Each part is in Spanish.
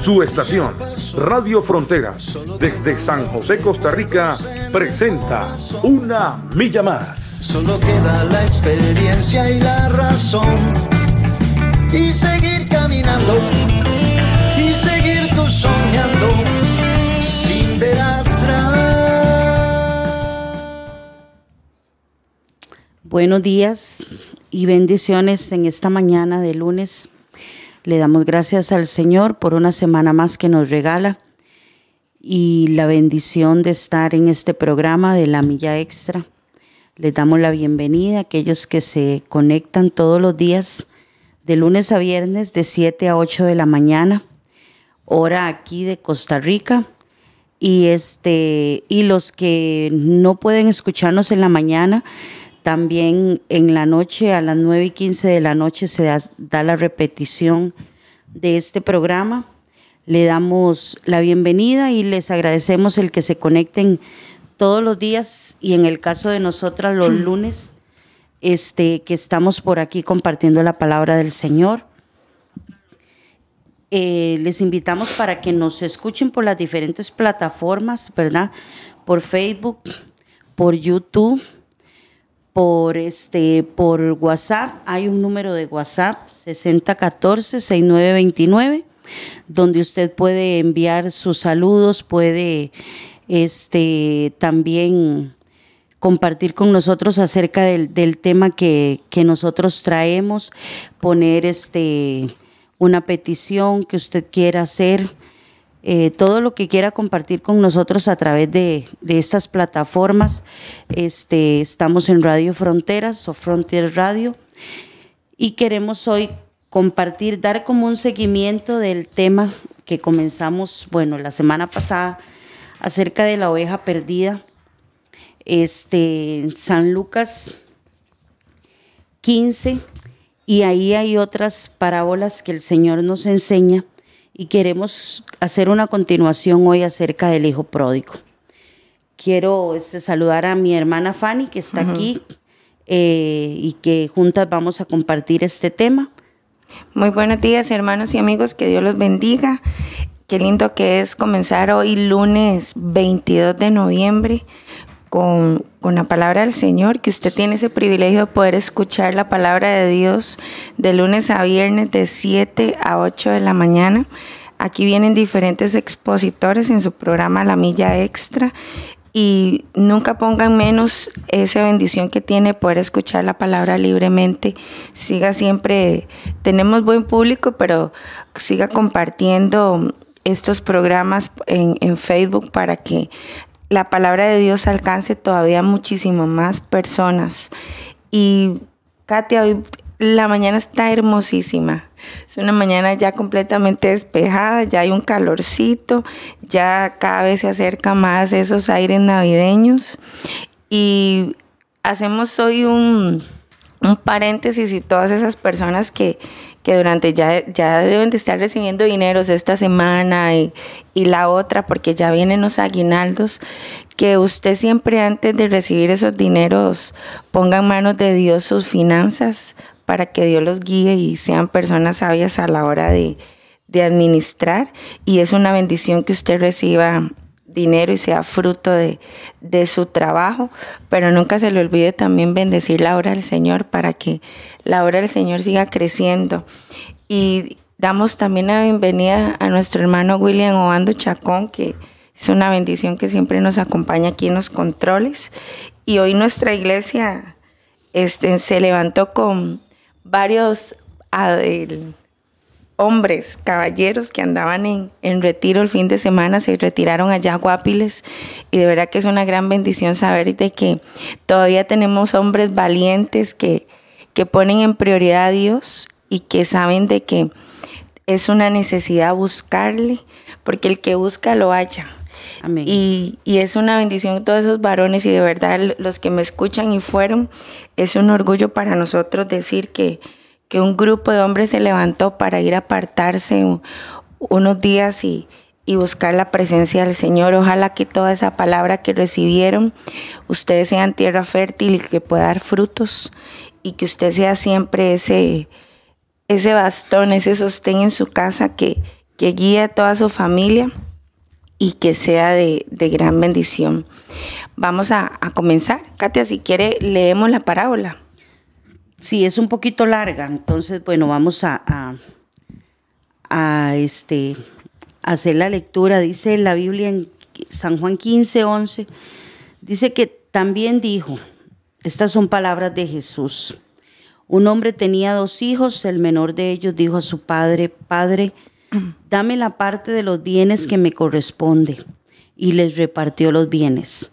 Su estación, Radio Fronteras, desde San José, Costa Rica, presenta Una Milla Más. Solo queda la experiencia y la razón. Y seguir caminando, y seguir tú soñando, sin ver atrás. Buenos días y bendiciones en esta mañana de lunes le damos gracias al Señor por una semana más que nos regala y la bendición de estar en este programa de la Milla Extra. Les damos la bienvenida a aquellos que se conectan todos los días de lunes a viernes de 7 a 8 de la mañana, hora aquí de Costa Rica. Y este y los que no pueden escucharnos en la mañana, también en la noche, a las 9 y 15 de la noche, se da, la repetición de este programa. Le damos la bienvenida y les agradecemos el que se conecten todos los días y en el caso de nosotras los lunes, este, que estamos por aquí compartiendo la palabra del Señor. Eh, les invitamos para que nos escuchen por las diferentes plataformas, ¿verdad? Por Facebook, por YouTube por este por WhatsApp, hay un número de WhatsApp 6014-6929 donde usted puede enviar sus saludos, puede este también compartir con nosotros acerca del, del tema que, que, nosotros traemos, poner este una petición que usted quiera hacer eh, todo lo que quiera compartir con nosotros a través de, estas plataformas. Este, estamos en Radio Fronteras o Frontier Radio y queremos hoy compartir, dar como un seguimiento del tema que comenzamos, bueno, la semana pasada acerca de la oveja perdida. Este, San Lucas 15 y ahí hay otras parábolas que el Señor nos enseña y queremos hacer una continuación hoy acerca del hijo pródigo. Quiero este, saludar a mi hermana Fanny que está aquí eh, y que juntas vamos a compartir este tema. Muy buenos días hermanos y amigos, que Dios los bendiga. Qué lindo que es comenzar hoy lunes 22 de noviembre con, con, la palabra del Señor, que usted tiene ese privilegio de poder escuchar la palabra de Dios de lunes a viernes de 7 a 8 de la mañana. Aquí vienen diferentes expositores en su programa La Milla Extra y nunca pongan menos esa bendición que tiene poder escuchar la palabra libremente. Siga siempre, tenemos buen público, pero siga compartiendo estos programas en, Facebook para que la palabra de Dios alcance todavía muchísimo más personas. Y Katia, hoy la mañana está hermosísima. Es una mañana ya completamente despejada, ya hay un calorcito, ya cada vez se acerca más esos aires navideños. Y hacemos hoy un, un paréntesis y todas esas personas que, que durante ya, ya deben de estar recibiendo dineros esta semana y, y la otra, porque ya vienen los aguinaldos, que usted siempre antes de recibir esos dineros ponga en manos de Dios sus finanzas para que Dios los guíe y sean personas sabias a la hora de, administrar. Y es una bendición que usted reciba dinero y sea fruto de, de, su trabajo, pero nunca se le olvide también bendecir la obra del Señor para que la obra del Señor siga creciendo. Y damos también la bienvenida a nuestro hermano William Obando Chacón, que es una bendición que siempre nos acompaña aquí en los controles. Y hoy nuestra iglesia este, se levantó con varios hombres, caballeros que andaban en, en, retiro el fin de semana, se retiraron allá a Guapiles y de verdad que es una gran bendición saber de que todavía tenemos hombres valientes que, que ponen en prioridad a Dios y que saben de que es una necesidad buscarle, porque el que busca lo halla. Amén. Y, y es una bendición todos esos varones y de verdad los que me escuchan y fueron, es un orgullo para nosotros decir que, que un grupo de hombres se levantó para ir a apartarse un- unos días y, y buscar la presencia del Señor. Ojalá que toda esa palabra que recibieron, ustedes sean tierra fértil y que pueda dar frutos y que usted sea siempre ese, ese bastón, ese sostén en su casa que, que guíe a toda su familia y que sea de, de gran bendición. Vamos a comenzar. Katia, si quiere, leemos la parábola. Sí, es un poquito larga, entonces, bueno, vamos a, a, a, este, hacer la lectura. Dice la Biblia en San Juan 15, 11, dice que también dijo, estas son palabras de Jesús. Un hombre tenía dos hijos, el menor de ellos dijo a su padre, Padre, dame la parte de los bienes que me corresponde, y les repartió los bienes.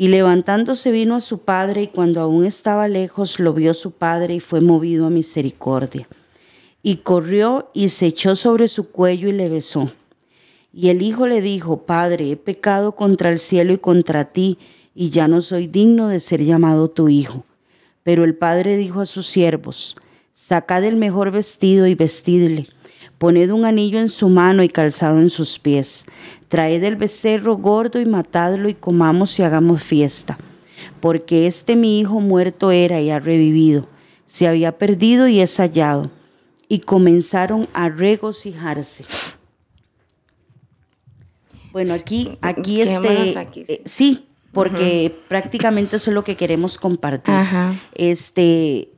Y levantándose vino a su padre, y cuando aún estaba lejos lo vio su padre y fue movido a misericordia. Y corrió y se echó sobre su cuello y le besó. Y el hijo le dijo, Padre, he pecado contra el cielo y contra ti, y ya no soy digno de ser llamado tu hijo. Pero el padre dijo a sus siervos, Sacad el mejor vestido y vestidle, poned un anillo en su mano y calzado en sus pies, traed el becerro gordo y matadlo y comamos y hagamos fiesta. Porque este mi hijo muerto era y ha revivido, se había perdido y es hallado. Y comenzaron a regocijarse. Bueno, aquí, aquí Quedémonos este, aquí, sí. eh, sí, porque prácticamente eso es lo que queremos compartir. Ajá. Este,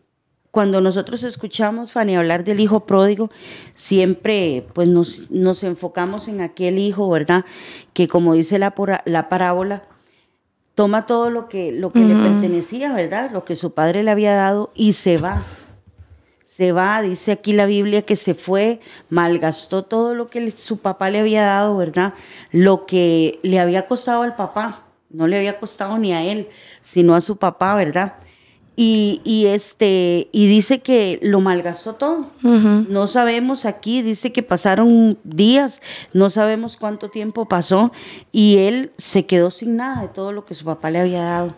cuando nosotros escuchamos, Fanny, hablar del hijo pródigo, siempre pues nos, nos enfocamos en aquel hijo, ¿verdad? Que como dice la, la parábola, toma todo lo que, lo que le pertenecía, ¿verdad? Lo que su padre le había dado y se va. Se va, dice aquí la Biblia que se fue, malgastó todo lo que le- su papá le había dado, ¿verdad? Lo que le había costado al papá, no le había costado ni a él, sino a su papá, ¿verdad? Y, y este, y dice que lo malgastó todo. No sabemos aquí, dice que pasaron días, no sabemos cuánto tiempo pasó, y él se quedó sin nada de todo lo que su papá le había dado.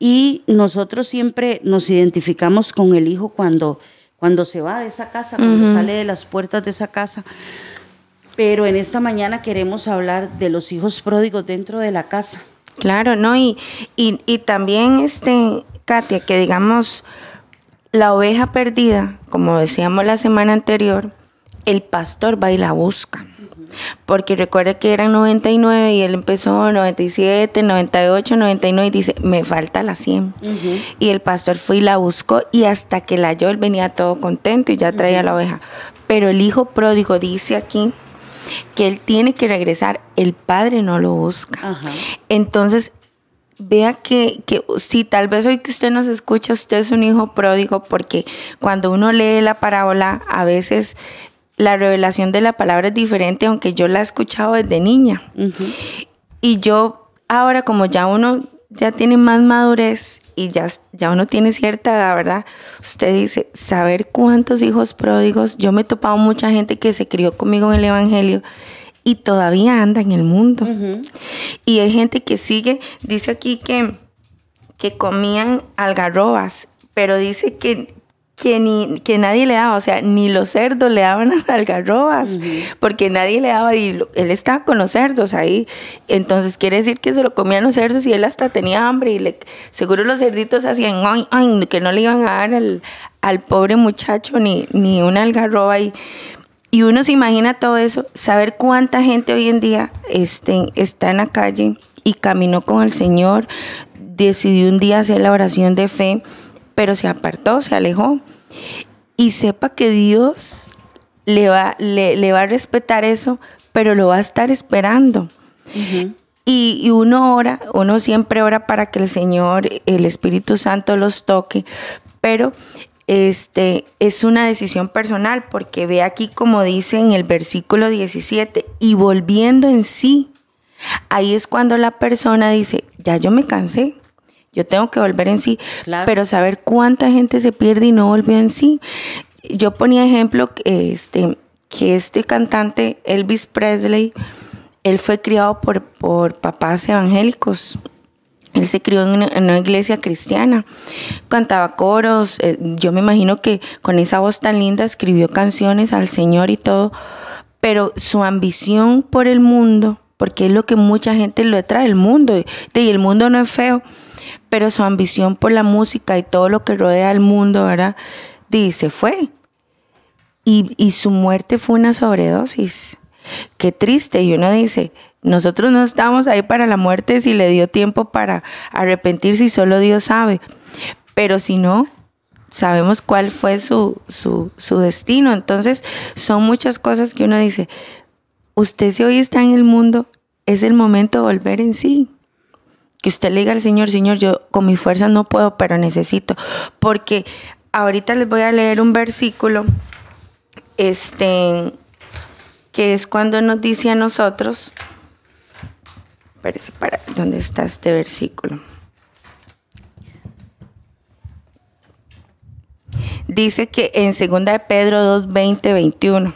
Y nosotros siempre nos identificamos con el hijo cuando, cuando se va de esa casa, cuando sale de las puertas de esa casa. Pero en esta mañana queremos hablar de los hijos pródigos dentro de la casa. Claro, ¿no? Y, y, y también, este, Katia, que digamos, la oveja perdida, como decíamos la semana anterior, el pastor va y la busca. Porque recuerde que eran 99 y él empezó 97, 98, 99 y dice, me falta la 100. Y el pastor fue y la buscó y hasta que la halló, él venía todo contento y ya traía la oveja. Pero el hijo pródigo dice aquí que él tiene que regresar, el padre no lo busca. Entonces, vea que, que si tal vez hoy que usted nos escucha, usted es un hijo pródigo, porque cuando uno lee la parábola, a veces la revelación de la palabra es diferente, aunque yo la he escuchado desde niña. Y yo ahora, como ya uno ya tiene más madurez y ya, ya uno tiene cierta edad, ¿verdad? Usted dice, saber cuántos hijos pródigos, yo me he topado mucha gente que se crió conmigo en el Evangelio y todavía anda en el mundo. Y hay gente que sigue, dice aquí que, que comían algarrobas, pero dice que, que, ni, que nadie le daba, o sea, ni los cerdos le daban las algarrobas, porque nadie le daba, y él estaba con los cerdos ahí, entonces quiere decir que se lo comían los cerdos y él hasta tenía hambre y le, seguro los cerditos hacían, ay, ay, que no le iban a dar al, al pobre muchacho ni, ni una algarroba y, y uno se imagina todo eso, saber cuánta gente hoy en día este, está en la calle y caminó con el Señor, decidió un día hacer la oración de fe, pero se apartó, se alejó. Y sepa que Dios le va, le, va a respetar eso, pero lo va a estar esperando. y, y, uno ora, uno siempre ora para que el Señor, el Espíritu Santo los toque, pero este, es una decisión personal, porque ve aquí como dice en el versículo 17, y volviendo en sí, ahí es cuando la persona dice, ya yo me cansé, yo tengo que volver en sí, pero saber cuánta gente se pierde y no volvió en sí. Yo ponía ejemplo este, que este cantante, Elvis Presley, él fue criado por, por papás evangélicos. Él se crió en una, iglesia cristiana, cantaba coros, eh, yo me imagino que con esa voz tan linda escribió canciones al Señor y todo, pero su ambición por el mundo, porque es lo que mucha gente lo trae, el mundo, y el mundo no es feo, pero su ambición por la música y todo lo que rodea al mundo, ¿verdad? Dice, fue. Y, y su muerte fue una sobredosis. Qué triste. Y uno dice, nosotros no estamos ahí para la muerte si le dio tiempo para arrepentirse y solo Dios sabe. Pero si no, sabemos cuál fue su, su, su destino. Entonces, son muchas cosas que uno dice, usted si hoy está en el mundo, es el momento de volver en sí. Que usted le diga al Señor, Señor, yo con mi fuerza no puedo, pero necesito. Porque ahorita les voy a leer un versículo, este, que es cuando nos dice a nosotros, Parece para dónde está este versículo. Dice que en 2 de Pedro 2, 20, 21.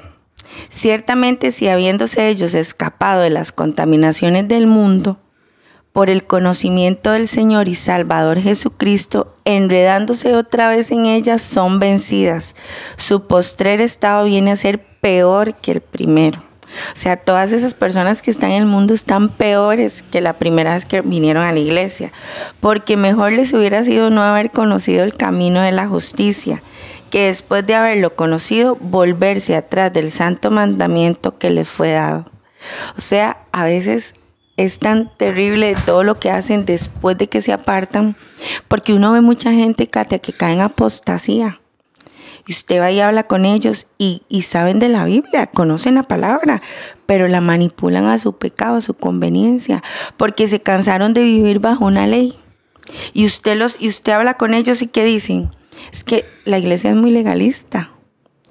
Ciertamente si habiéndose ellos escapado de las contaminaciones del mundo, por el conocimiento del Señor y Salvador Jesucristo, enredándose otra vez en ellas, son vencidas. Su postrer estado viene a ser peor que el primero. O sea, todas esas personas que están en el mundo están peores que la primera vez que vinieron a la iglesia, porque mejor les hubiera sido no haber conocido el camino de la justicia, que después de haberlo conocido, volverse atrás del santo mandamiento que les fue dado. O sea, a veces es tan terrible todo lo que hacen después de que se apartan, porque uno ve mucha gente, Katia, que cae en apostasía y usted va y habla con ellos y, saben de la Biblia, conocen la palabra, pero la manipulan a su pecado, a su conveniencia, porque se cansaron de vivir bajo una ley. Y usted, los, y usted habla con ellos y ¿qué dicen? Es que la iglesia es muy legalista.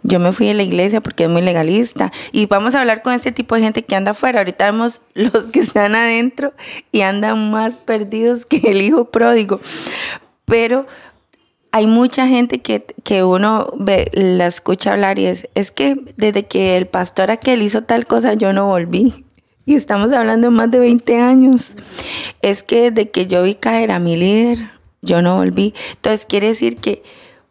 Yo me fui de la iglesia porque es muy legalista. Y vamos a hablar con este tipo de gente que anda afuera. Ahorita vemos los que están adentro y andan más perdidos que el hijo pródigo. Pero hay mucha gente que, uno ve, la escucha hablar y es, es que desde que el pastor aquel hizo tal cosa, yo no volví. Y estamos hablando de más de 20 años. Es que desde que yo vi caer a mi líder, yo no volví. Entonces quiere decir que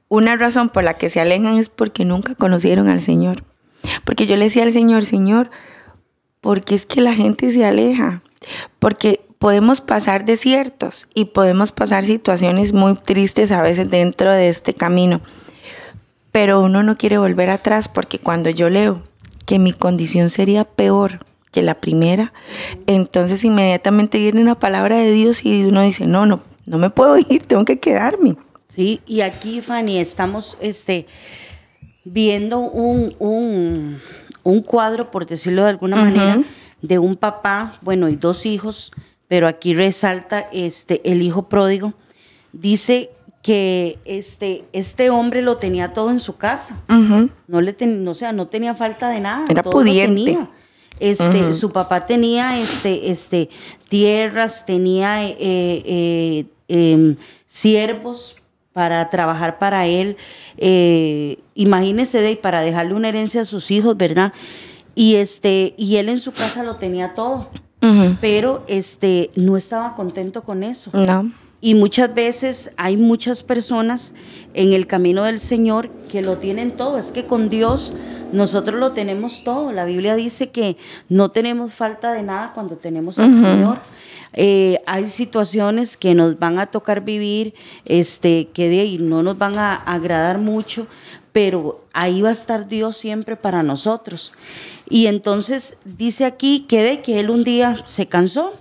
una razón por la que se alejan es porque nunca conocieron al Señor. Porque yo le decía al Señor, Señor, porque es que la gente se aleja. Porque podemos pasar desiertos y podemos pasar situaciones muy tristes a veces dentro de este camino. Pero uno no quiere volver atrás porque cuando yo leo que mi condición sería peor que la primera, entonces inmediatamente viene una palabra de Dios y uno dice, no, no, no me puedo ir, tengo que quedarme. Sí, y aquí, Fanny, estamos este, viendo un, un, cuadro, por decirlo de alguna manera, de un papá, bueno, y dos hijos pero aquí resalta este, el hijo pródigo. Dice que este, este hombre lo tenía todo en su casa. no, le o sea, no tenía falta de nada. Era pudiente. Este, Su papá tenía este, este, tierras, tenía eh, eh, em, siervos para trabajar para él. Eh, imagínese de para dejarle una herencia a sus hijos, ¿verdad? Y este, y él en su casa lo tenía todo pero este no estaba contento con eso. No. Y muchas veces hay muchas personas en el camino del Señor que lo tienen todo. Es que con Dios nosotros lo tenemos todo. La Biblia dice que no tenemos falta de nada cuando tenemos al Señor. Eh, hay situaciones que nos van a tocar vivir, este, que de ahí no nos van a agradar mucho, pero ahí va a estar Dios siempre para nosotros. Y entonces dice aquí que de que él un día se cansó,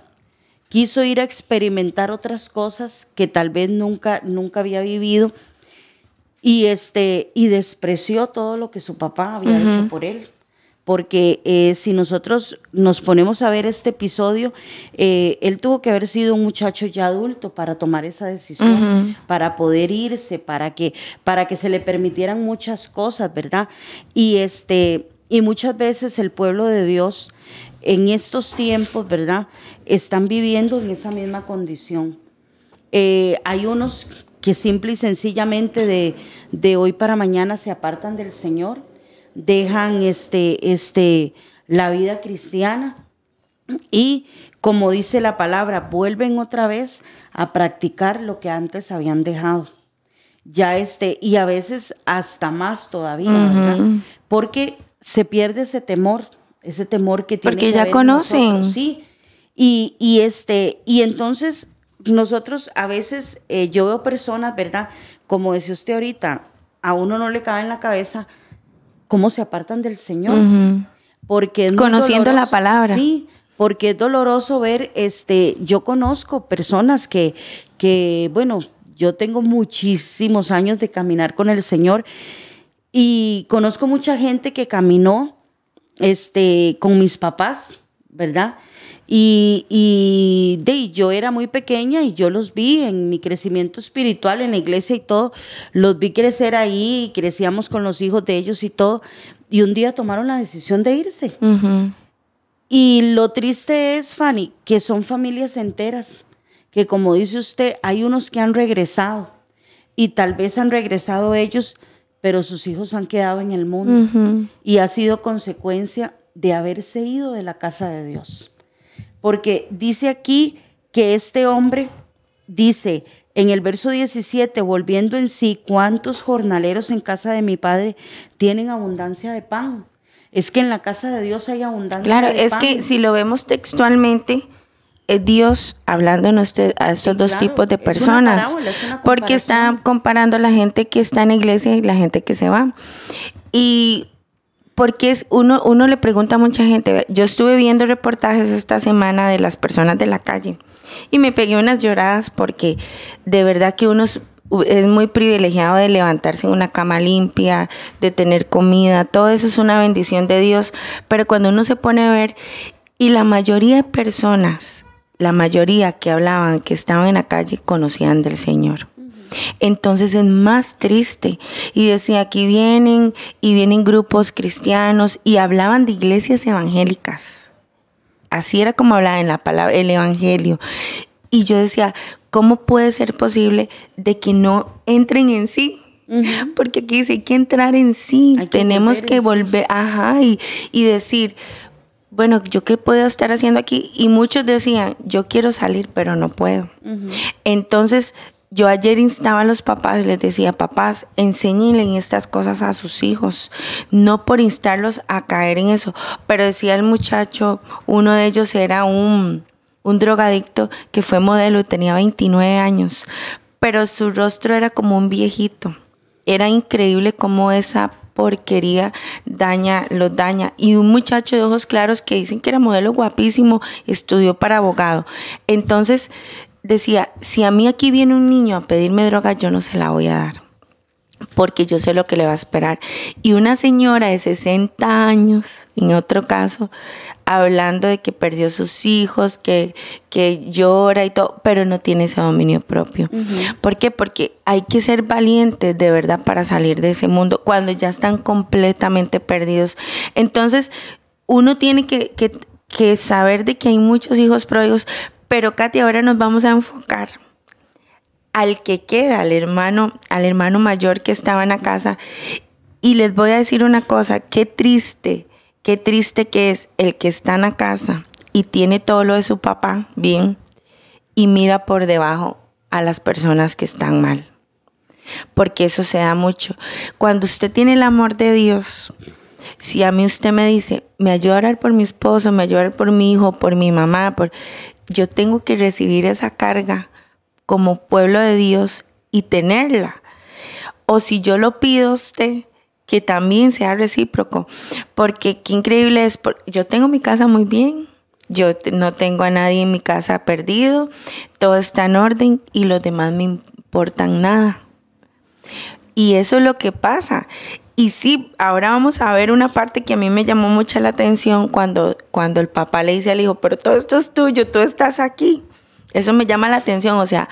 quiso ir a experimentar otras cosas que tal vez nunca, nunca había vivido y, este, y despreció todo lo que su papá había hecho por él. Porque eh, si nosotros nos ponemos a ver este episodio, eh, él tuvo que haber sido un muchacho ya adulto para tomar esa decisión, para poder irse, para que, para que se le permitieran muchas cosas, ¿verdad? Y, este, y muchas veces el pueblo de Dios en estos tiempos, ¿verdad? Están viviendo en esa misma condición. Eh, hay unos que simple y sencillamente de, de, hoy para mañana se apartan del Señor, dejan este, este, la vida cristiana y, como dice la palabra, vuelven otra vez a practicar lo que antes habían dejado. Ya este, y a veces hasta más todavía, ¿verdad? Porque se pierde ese temor ese temor que tiene Porque ya conocen. sí. Y, y, este, y entonces nosotros a veces, eh, yo veo personas, ¿verdad? Como decía usted ahorita, a uno no le cabe en la cabeza cómo se apartan del Señor. Porque Conociendo la palabra. Sí, porque es doloroso ver, este, yo conozco personas que, que, bueno, yo tengo muchísimos años de caminar con el Señor y conozco mucha gente que caminó este, con mis papás, ¿verdad? Y, y de, yo era muy pequeña y yo los vi en mi crecimiento espiritual en la iglesia y todo, los vi crecer ahí, y crecíamos con los hijos de ellos y todo, y un día tomaron la decisión de irse. Y lo triste es, Fanny, que son familias enteras, que como dice usted, hay unos que han regresado y tal vez han regresado ellos pero sus hijos han quedado en el mundo y ha sido consecuencia de haberse ido de la casa de Dios. Porque dice aquí que este hombre dice en el verso 17, volviendo en sí, ¿cuántos jornaleros en casa de mi padre tienen abundancia de pan? Es que en la casa de Dios hay abundancia claro, de pan. Claro, es que si lo vemos textualmente, es Dios hablando a estos dos tipos de personas. porque está comparando a la gente que está en la iglesia y la gente que se va. Y porque es uno, uno le pregunta a mucha gente, yo estuve viendo reportajes esta semana de las personas de la calle y me pegué unas lloradas porque de verdad que uno es, es muy privilegiado de levantarse en una cama limpia, de tener comida, todo eso es una bendición de Dios, pero cuando uno se pone a ver y la mayoría de personas la mayoría que hablaban, que estaban en la calle, conocían del Señor. Entonces es más triste. Y decía, aquí vienen y vienen grupos cristianos y hablaban de iglesias evangélicas. Así era como hablaba en la palabra, el evangelio. Y yo decía, ¿cómo puede ser posible de que no entren en sí? Porque aquí dice, hay que entrar en sí. Tenemos que volver, ajá, y, y decir, bueno, ¿yo qué puedo estar haciendo aquí? Y muchos decían, yo quiero salir, pero no puedo. Entonces, yo ayer instaba a los papás, les decía, papás, enséñenle estas cosas a sus hijos, no por instarlos a caer en eso. Pero decía el muchacho, uno de ellos era un, un drogadicto que fue modelo, tenía 29 años, pero su rostro era como un viejito. Era increíble cómo esa porquería daña, los daña. Y un muchacho de ojos claros que dicen que era modelo guapísimo, estudió para abogado. Entonces decía, si a mí aquí viene un niño a pedirme droga, yo no se la voy a dar porque yo sé lo que le va a esperar. Y una señora de 60 años, en otro caso, hablando de que perdió sus hijos, que, que llora y todo, pero no tiene ese dominio propio. ¿Por qué? Porque hay que ser valientes de verdad para salir de ese mundo cuando ya están completamente perdidos. Entonces, uno tiene que, que, que saber de que hay muchos hijos pródigos, pero Katy, ahora nos vamos a enfocar al que queda, al hermano, al hermano mayor que estaba en la casa. Y les voy a decir una cosa, qué triste, qué triste que es el que está en la casa y tiene todo lo de su papá bien y mira por debajo a las personas que están mal. Porque eso se da mucho. Cuando usted tiene el amor de Dios, si a mí usted me dice, me ayuda a por mi esposo, me ayuda por mi hijo, por mi mamá, por... yo tengo que recibir esa carga como pueblo de Dios y tenerla. O si yo lo pido a usted, que también sea recíproco. Porque qué increíble es, yo tengo mi casa muy bien, yo no tengo a nadie en mi casa perdido, todo está en orden y los demás me importan nada. Y eso es lo que pasa. Y sí, ahora vamos a ver una parte que a mí me llamó mucha la atención cuando, cuando el papá le dice al hijo, pero todo esto es tuyo, tú estás aquí. Eso me llama la atención, o sea,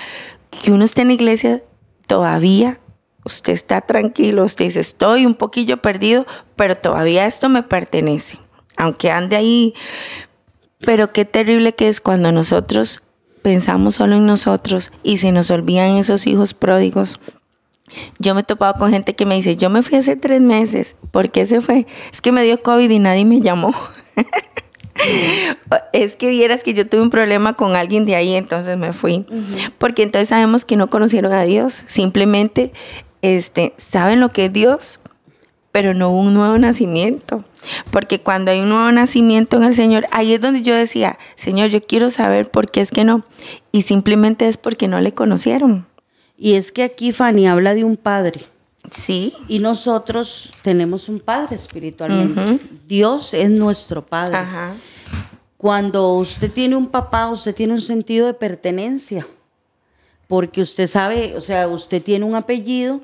que uno esté en la iglesia todavía, usted está tranquilo, usted dice, estoy un poquillo perdido, pero todavía esto me pertenece, aunque ande ahí. Pero qué terrible que es cuando nosotros pensamos solo en nosotros y se nos olvidan esos hijos pródigos yo me he topado con gente que me dice, yo me fui hace tres meses. ¿Por qué se fue? Es que me dio COVID y nadie me llamó. es que vieras que yo tuve un problema con alguien de ahí, entonces me fui. Porque entonces sabemos que no conocieron a Dios. Simplemente este, saben lo que es Dios, pero no un nuevo nacimiento. Porque cuando hay un nuevo nacimiento en el Señor, ahí es donde yo decía, Señor, yo quiero saber por qué es que no. Y simplemente es porque no le conocieron. Y es que aquí Fanny habla de un padre. Sí. Y nosotros tenemos un padre espiritualmente. Dios es nuestro padre. Ajá. Cuando usted tiene un papá, usted tiene un sentido de pertenencia. Porque usted sabe, o sea, usted tiene un apellido.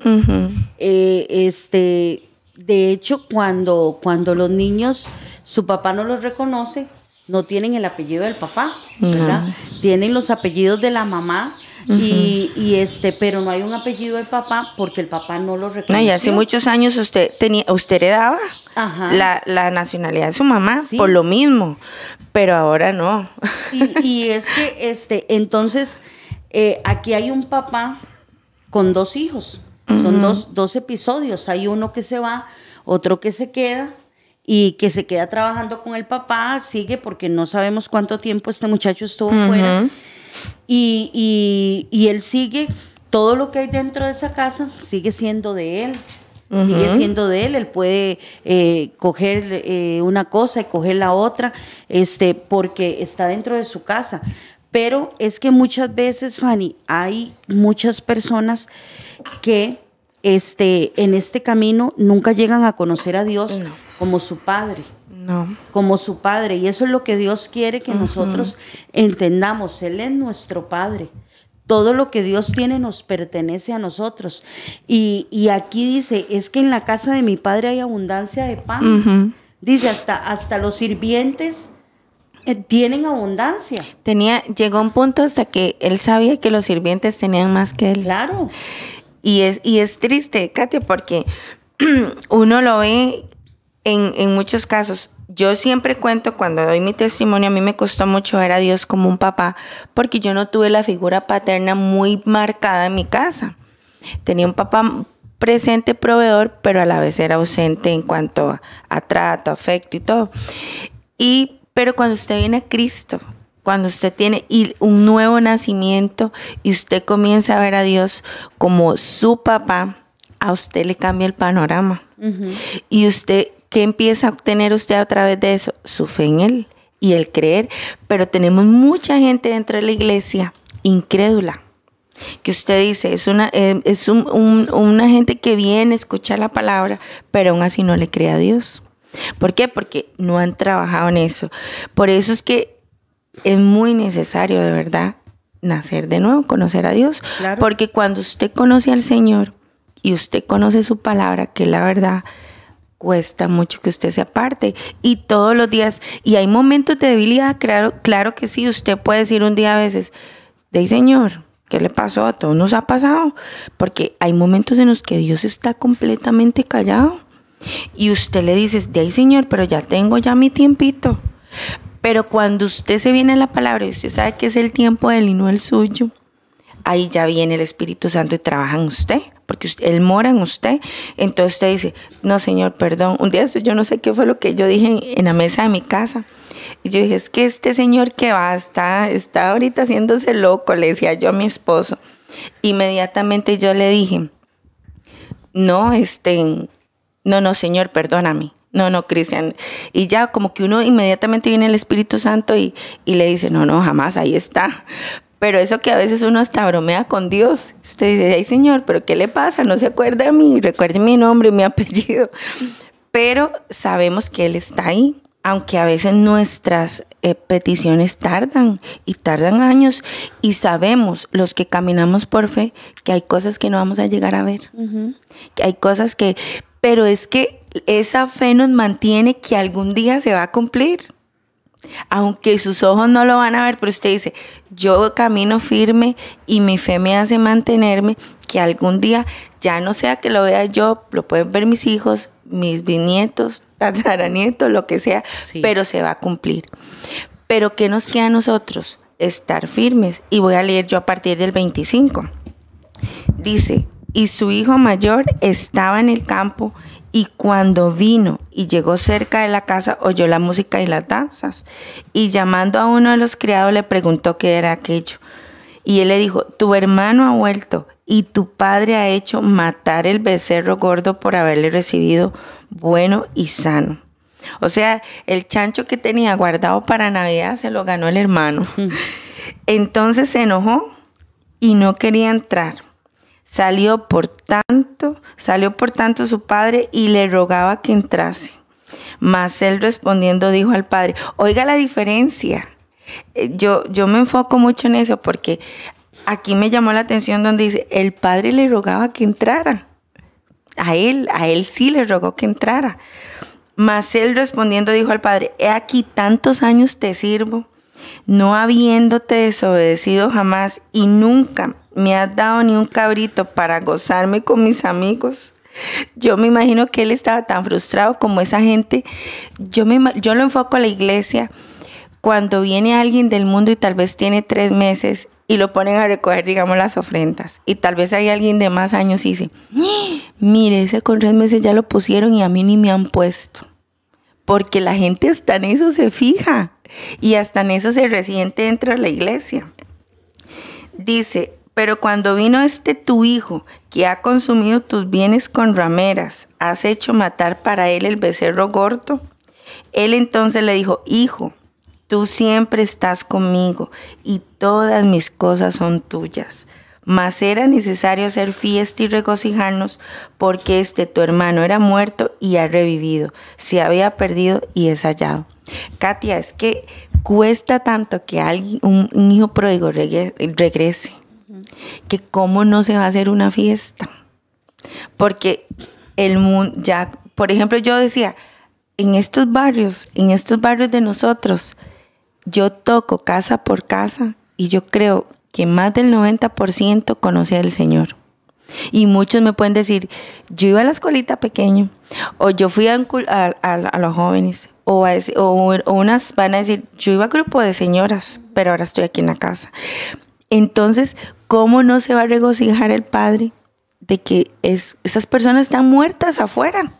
Eh, este, de hecho, cuando, cuando los niños, su papá no los reconoce, no tienen el apellido del papá, ¿verdad? Tienen los apellidos de la mamá y, este, pero no hay un apellido del papá porque el papá no lo reconoció. y hace muchos años usted tenía, usted heredaba La, nacionalidad de su mamá por lo mismo, pero ahora no. Y, es que, este, entonces, eh, aquí hay un papá con dos hijos. Son dos, dos episodios. Hay uno que se va, otro que se queda y que se queda trabajando con el papá, sigue porque no sabemos cuánto tiempo este muchacho estuvo fuera. Y, él sigue, todo lo que hay dentro de esa casa sigue siendo de él. Sigue siendo de él, él puede eh, coger eh, una cosa y coger la otra, este, porque está dentro de su casa. Pero es que muchas veces, Fanny, hay muchas personas que este, en este camino nunca llegan a conocer a Dios como su Padre. No. Como su Padre. Y eso es lo que Dios quiere que nosotros entendamos. Él es nuestro Padre. Todo lo que Dios tiene nos pertenece a nosotros. Y, aquí dice, es que en la casa de mi Padre hay abundancia de pan. Dice, hasta, hasta los sirvientes tienen abundancia. Tenía, llegó un punto hasta que él sabía que los sirvientes tenían más que él. Claro. Y es, y es triste, Katia, porque uno lo ve en, en muchos casos yo siempre cuento cuando doy mi testimonio, a mí me costó mucho ver a Dios como un papá, porque yo no tuve la figura paterna muy marcada en mi casa. Tenía un papá presente, proveedor, pero a la vez era ausente en cuanto a, trato, afecto y todo. Y, pero cuando usted viene a Cristo, cuando usted tiene un nuevo nacimiento y usted comienza a ver a Dios como su papá, a usted le cambia el panorama. Y usted ¿Qué empieza a obtener usted a través de eso? Su fe en Él y el creer. Pero tenemos mucha gente dentro de la iglesia incrédula. Que usted dice, es una, eh, es una gente que viene a escuchar la palabra, pero aún así no le cree a Dios. ¿Por qué? Porque no han trabajado en eso. Por eso es que es muy necesario, de verdad, nacer de nuevo, conocer a Dios. Porque cuando usted conoce al Señor y usted conoce su palabra, que es la verdad, cuesta mucho que usted se aparte y todos los días y hay momentos de debilidad claro claro que sí usted puede decir un día a veces de señor qué le pasó a todos nos ha pasado porque hay momentos en los que Dios está completamente callado y usted le dice de ahí señor pero ya tengo ya mi tiempito pero cuando usted se viene la palabra y usted sabe que es el tiempo de él y no el suyo ahí ya viene el Espíritu Santo y trabaja en usted porque Él mora en usted. Entonces usted dice, no, Señor, perdón. Un día yo no sé qué fue lo que yo dije en, la mesa de mi casa. Y yo dije, es que este señor que va, está, está ahorita haciéndose loco, le decía yo a mi esposo. Inmediatamente yo le dije, no, este, no, no, Señor, perdóname. No, no, Cristian. Y ya como que uno inmediatamente viene el Espíritu Santo y, y le dice, no, no, jamás, ahí está. Pero eso que a veces uno hasta bromea con Dios. Usted dice, ay Señor, pero ¿qué le pasa? No se acuerda de mí, recuerde mi nombre, mi apellido. Pero sabemos que Él está ahí, aunque a veces nuestras eh, peticiones tardan y tardan años y sabemos los que caminamos por fe que hay cosas que no vamos a llegar a ver, que hay cosas que, pero es que esa fe nos mantiene que algún día se va a cumplir aunque sus ojos no lo van a ver, pero usted dice, yo camino firme y mi fe me hace mantenerme, que algún día ya no sea que lo vea yo, lo pueden ver mis hijos, mis bisnietos, tataranietos, lo que sea, pero se va a cumplir. Pero ¿qué nos queda a nosotros? Estar firmes. Y voy a leer yo a partir del 25. Dice, y su hijo mayor estaba en el campo y cuando vino y llegó cerca de la casa, oyó la música y las danzas. Y llamando a uno de los criados le preguntó qué era aquello. Y él le dijo, tu hermano ha vuelto y tu padre ha hecho matar el becerro gordo por haberle recibido bueno y sano. O sea, el chancho que tenía guardado para Navidad se lo ganó el hermano. Entonces se enojó y no quería entrar. Salió por tanto, salió por tanto su padre y le rogaba que entrase. Mas él respondiendo dijo al padre, oiga la diferencia. Eh, yo, yo me enfoco mucho en eso porque aquí me llamó la atención donde dice, el padre le rogaba que entrara. A él, a él sí le rogó que entrara. Mas él respondiendo dijo al padre, he aquí tantos años te sirvo, no habiéndote desobedecido jamás y nunca me has dado ni un cabrito para gozarme con mis amigos. Yo me imagino que él estaba tan frustrado como esa gente. Yo, me, yo lo enfoco a la iglesia cuando viene alguien del mundo y tal vez tiene tres meses y lo ponen a recoger, digamos, las ofrendas. Y tal vez hay alguien de más años y dice, mire, ese con tres meses ya lo pusieron y a mí ni me han puesto. Porque la gente hasta en eso se fija y hasta en eso se resiente dentro de la iglesia. Dice, pero cuando vino este tu hijo, que ha consumido tus bienes con rameras, has hecho matar para él el becerro gordo. Él entonces le dijo, hijo, tú siempre estás conmigo y todas mis cosas son tuyas. Mas era necesario hacer fiesta y regocijarnos porque este tu hermano era muerto y ha revivido, se había perdido y es hallado. Katia, es que cuesta tanto que alguien, un, hijo pródigo regrese que cómo no se va a hacer una fiesta. Porque el mundo, ya, por ejemplo, yo decía, en estos barrios, en estos barrios de nosotros, yo toco casa por casa y yo creo que más del 90% conoce al Señor. Y muchos me pueden decir, yo iba a la escuelita pequeño, o yo fui a, a, los jóvenes, o, o, unas van a decir, yo iba a grupo de señoras, pero ahora estoy aquí en la casa. Entonces, ¿cómo no se va a regocijar el Padre de que esas personas están muertas afuera?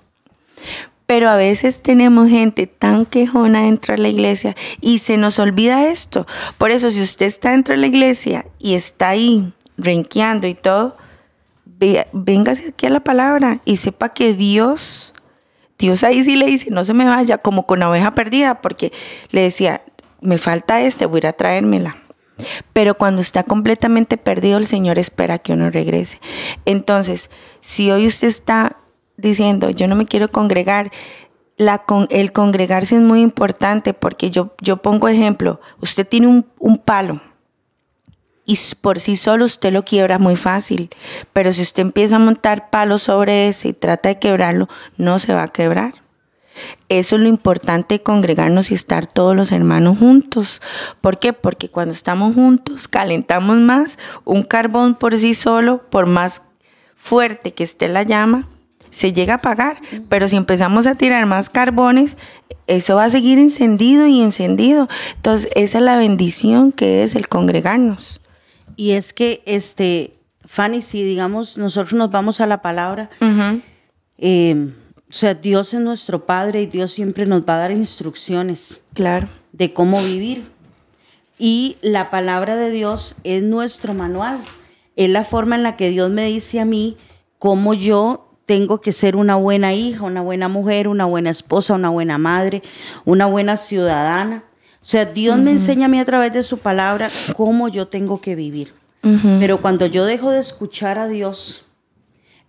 Pero a veces tenemos gente tan quejona dentro de la iglesia y se nos olvida esto. Por eso, si usted está dentro de la iglesia y está ahí renqueando y todo, véngase aquí a la palabra y sepa que Dios, Dios ahí sí le dice, no se me vaya como con la oveja perdida, porque le decía, me falta este, voy a ir a traérmela. Pero cuando está completamente perdido, el Señor espera que uno regrese. Entonces, si hoy usted está diciendo, yo no me quiero congregar, la el congregarse es muy importante porque yo, yo pongo ejemplo, usted tiene un, un palo y por sí solo usted lo quiebra muy fácil, pero si usted empieza a montar palos sobre ese y trata de quebrarlo, no se va a quebrar. Eso es lo importante congregarnos y estar todos los hermanos juntos. ¿Por qué? Porque cuando estamos juntos calentamos más. Un carbón por sí solo, por más fuerte que esté la llama, se llega a apagar. Pero si empezamos a tirar más carbones, eso va a seguir encendido y encendido. Entonces, esa es la bendición que es el congregarnos. Y es que, este, Fanny, si digamos nosotros nos vamos a la palabra, o sea, Dios es nuestro Padre y Dios siempre nos va a dar instrucciones. Claro. De cómo vivir. Y la palabra de Dios es nuestro manual. es la forma en la que Dios me dice a mí cómo yo tengo que ser una buena hija, una buena mujer, una buena esposa, una buena madre, una buena ciudadana. O sea, Dios me enseña a mí a través de su palabra cómo yo tengo que vivir. Pero cuando yo dejo de escuchar a Dios,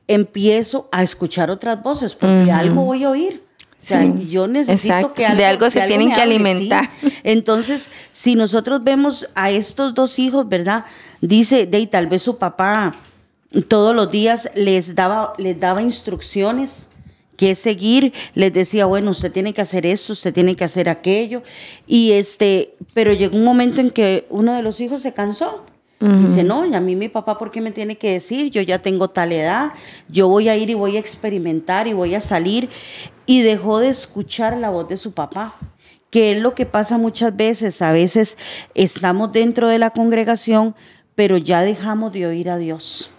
empiezo a escuchar otras voces, porque algo voy a oír. O sea, yo necesito que algo, de algo se tienen que alimentar. Entonces, si nosotros vemos a estos dos hijos, ¿verdad? Dice, de tal vez su papá todos los días les daba, les daba instrucciones que seguir, les decía, bueno, usted tiene que hacer esto, usted tiene que hacer aquello. Y este, pero llegó un momento en que uno de los hijos se cansó. Dice, no, y a mí mi papá, ¿por qué me tiene que decir? Yo ya tengo tal edad, yo voy a ir y voy a experimentar y voy a salir. Y dejó de escuchar la voz de su papá, que es lo que pasa muchas veces. A veces estamos dentro de la congregación, pero ya dejamos de oír a Dios.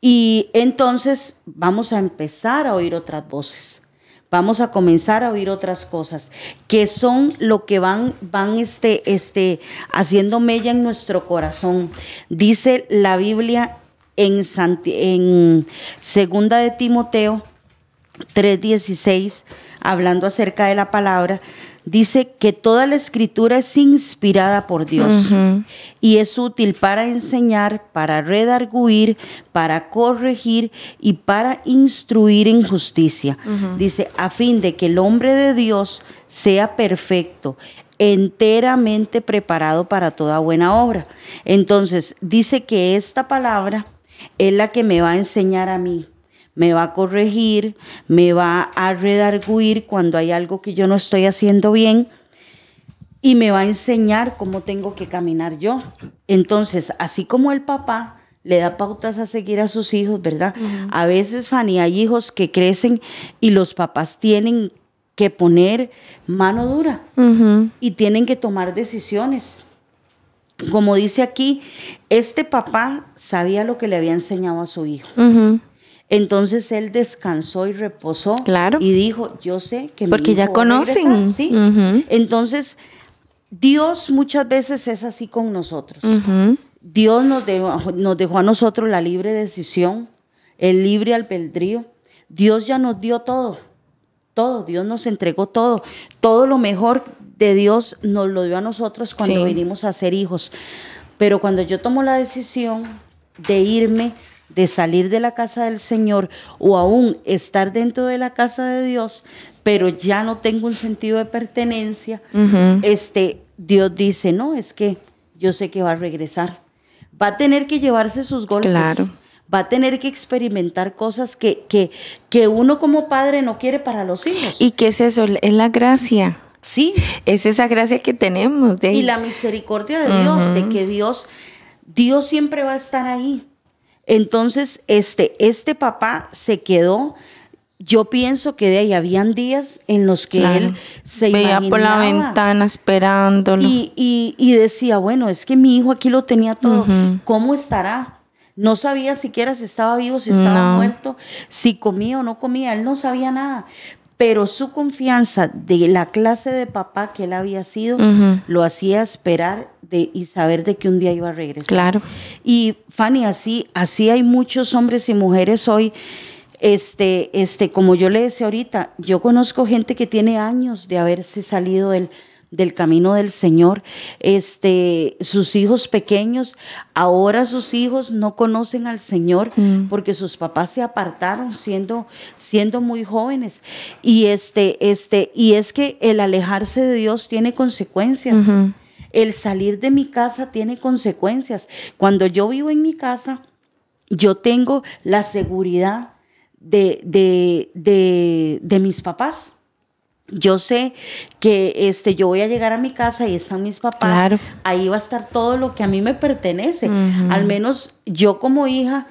Y entonces vamos a empezar a oír otras voces. Vamos a comenzar a oír otras cosas que son lo que van, van este, este, haciendo mella en nuestro corazón. Dice la Biblia en, en segunda de Timoteo 3:16, hablando acerca de la palabra, dice que toda la escritura es inspirada por Dios y es útil para enseñar, para redarguir, para corregir y para instruir en justicia. Dice, a fin de que el hombre de Dios sea perfecto, enteramente preparado para toda buena obra. Entonces, dice que esta palabra es la que me va a enseñar a mí me va a corregir, me va a redarguir cuando hay algo que yo no estoy haciendo bien y me va a enseñar cómo tengo que caminar yo. Entonces, así como el papá le da pautas a seguir a sus hijos, ¿verdad? A veces, Fanny, hay hijos que crecen y los papás tienen que poner mano dura y tienen que tomar decisiones. Como dice aquí, este papá sabía lo que le había enseñado a su hijo. Entonces él descansó y reposó. Claro. Y dijo, yo sé que... Porque ya conocen. ¿sí? Entonces, Dios muchas veces es así con nosotros. Dios nos dejó, nos dejó a nosotros la libre decisión, el libre albedrío. Dios ya nos dio todo, todo. Dios nos entregó todo. Todo lo mejor de Dios nos lo dio a nosotros cuando vinimos a ser hijos. Pero cuando yo tomo la decisión de irme, de salir de la casa del Señor o aún estar dentro de la casa de Dios, pero ya no tengo un sentido de pertenencia, este, Dios dice, no, es que yo sé que va a regresar. Va a tener que llevarse sus golpes. Va a tener que experimentar cosas que, que, que uno como padre no quiere para los hijos. ¿Y qué es eso? Es la gracia. Sí. Es esa gracia que tenemos. De... Y la misericordia de Dios, de que Dios, Dios siempre va a estar ahí. Entonces, este, este papá se quedó. Yo pienso que de ahí habían días en los que él se veía por la ventana esperándolo. Y, y, decía bueno es que mi hijo aquí lo tenía todo. Cómo estará no sabía siquiera si estaba vivo si estaba muerto si comía o no comía. Él no sabía nada. Pero su confianza de la clase de papá que él había sido lo hacía esperar de, y saber de que un día iba a regresar. Claro. Y Fanny, así, así hay muchos hombres y mujeres hoy. Este, este, como yo le decía ahorita, yo conozco gente que tiene años de haberse salido del, del camino del Señor. Este, sus hijos pequeños, ahora sus hijos no conocen al Señor mm. porque sus papás se apartaron siendo, siendo muy jóvenes. Y este, este, y es que el alejarse de Dios tiene consecuencias. El salir de mi casa tiene consecuencias. Cuando yo vivo en mi casa, yo tengo la seguridad de, de, de, de mis papás yo sé que este, yo voy a llegar a mi casa y están mis papás. Ahí va a estar todo lo que a mí me pertenece. Al menos yo como hija,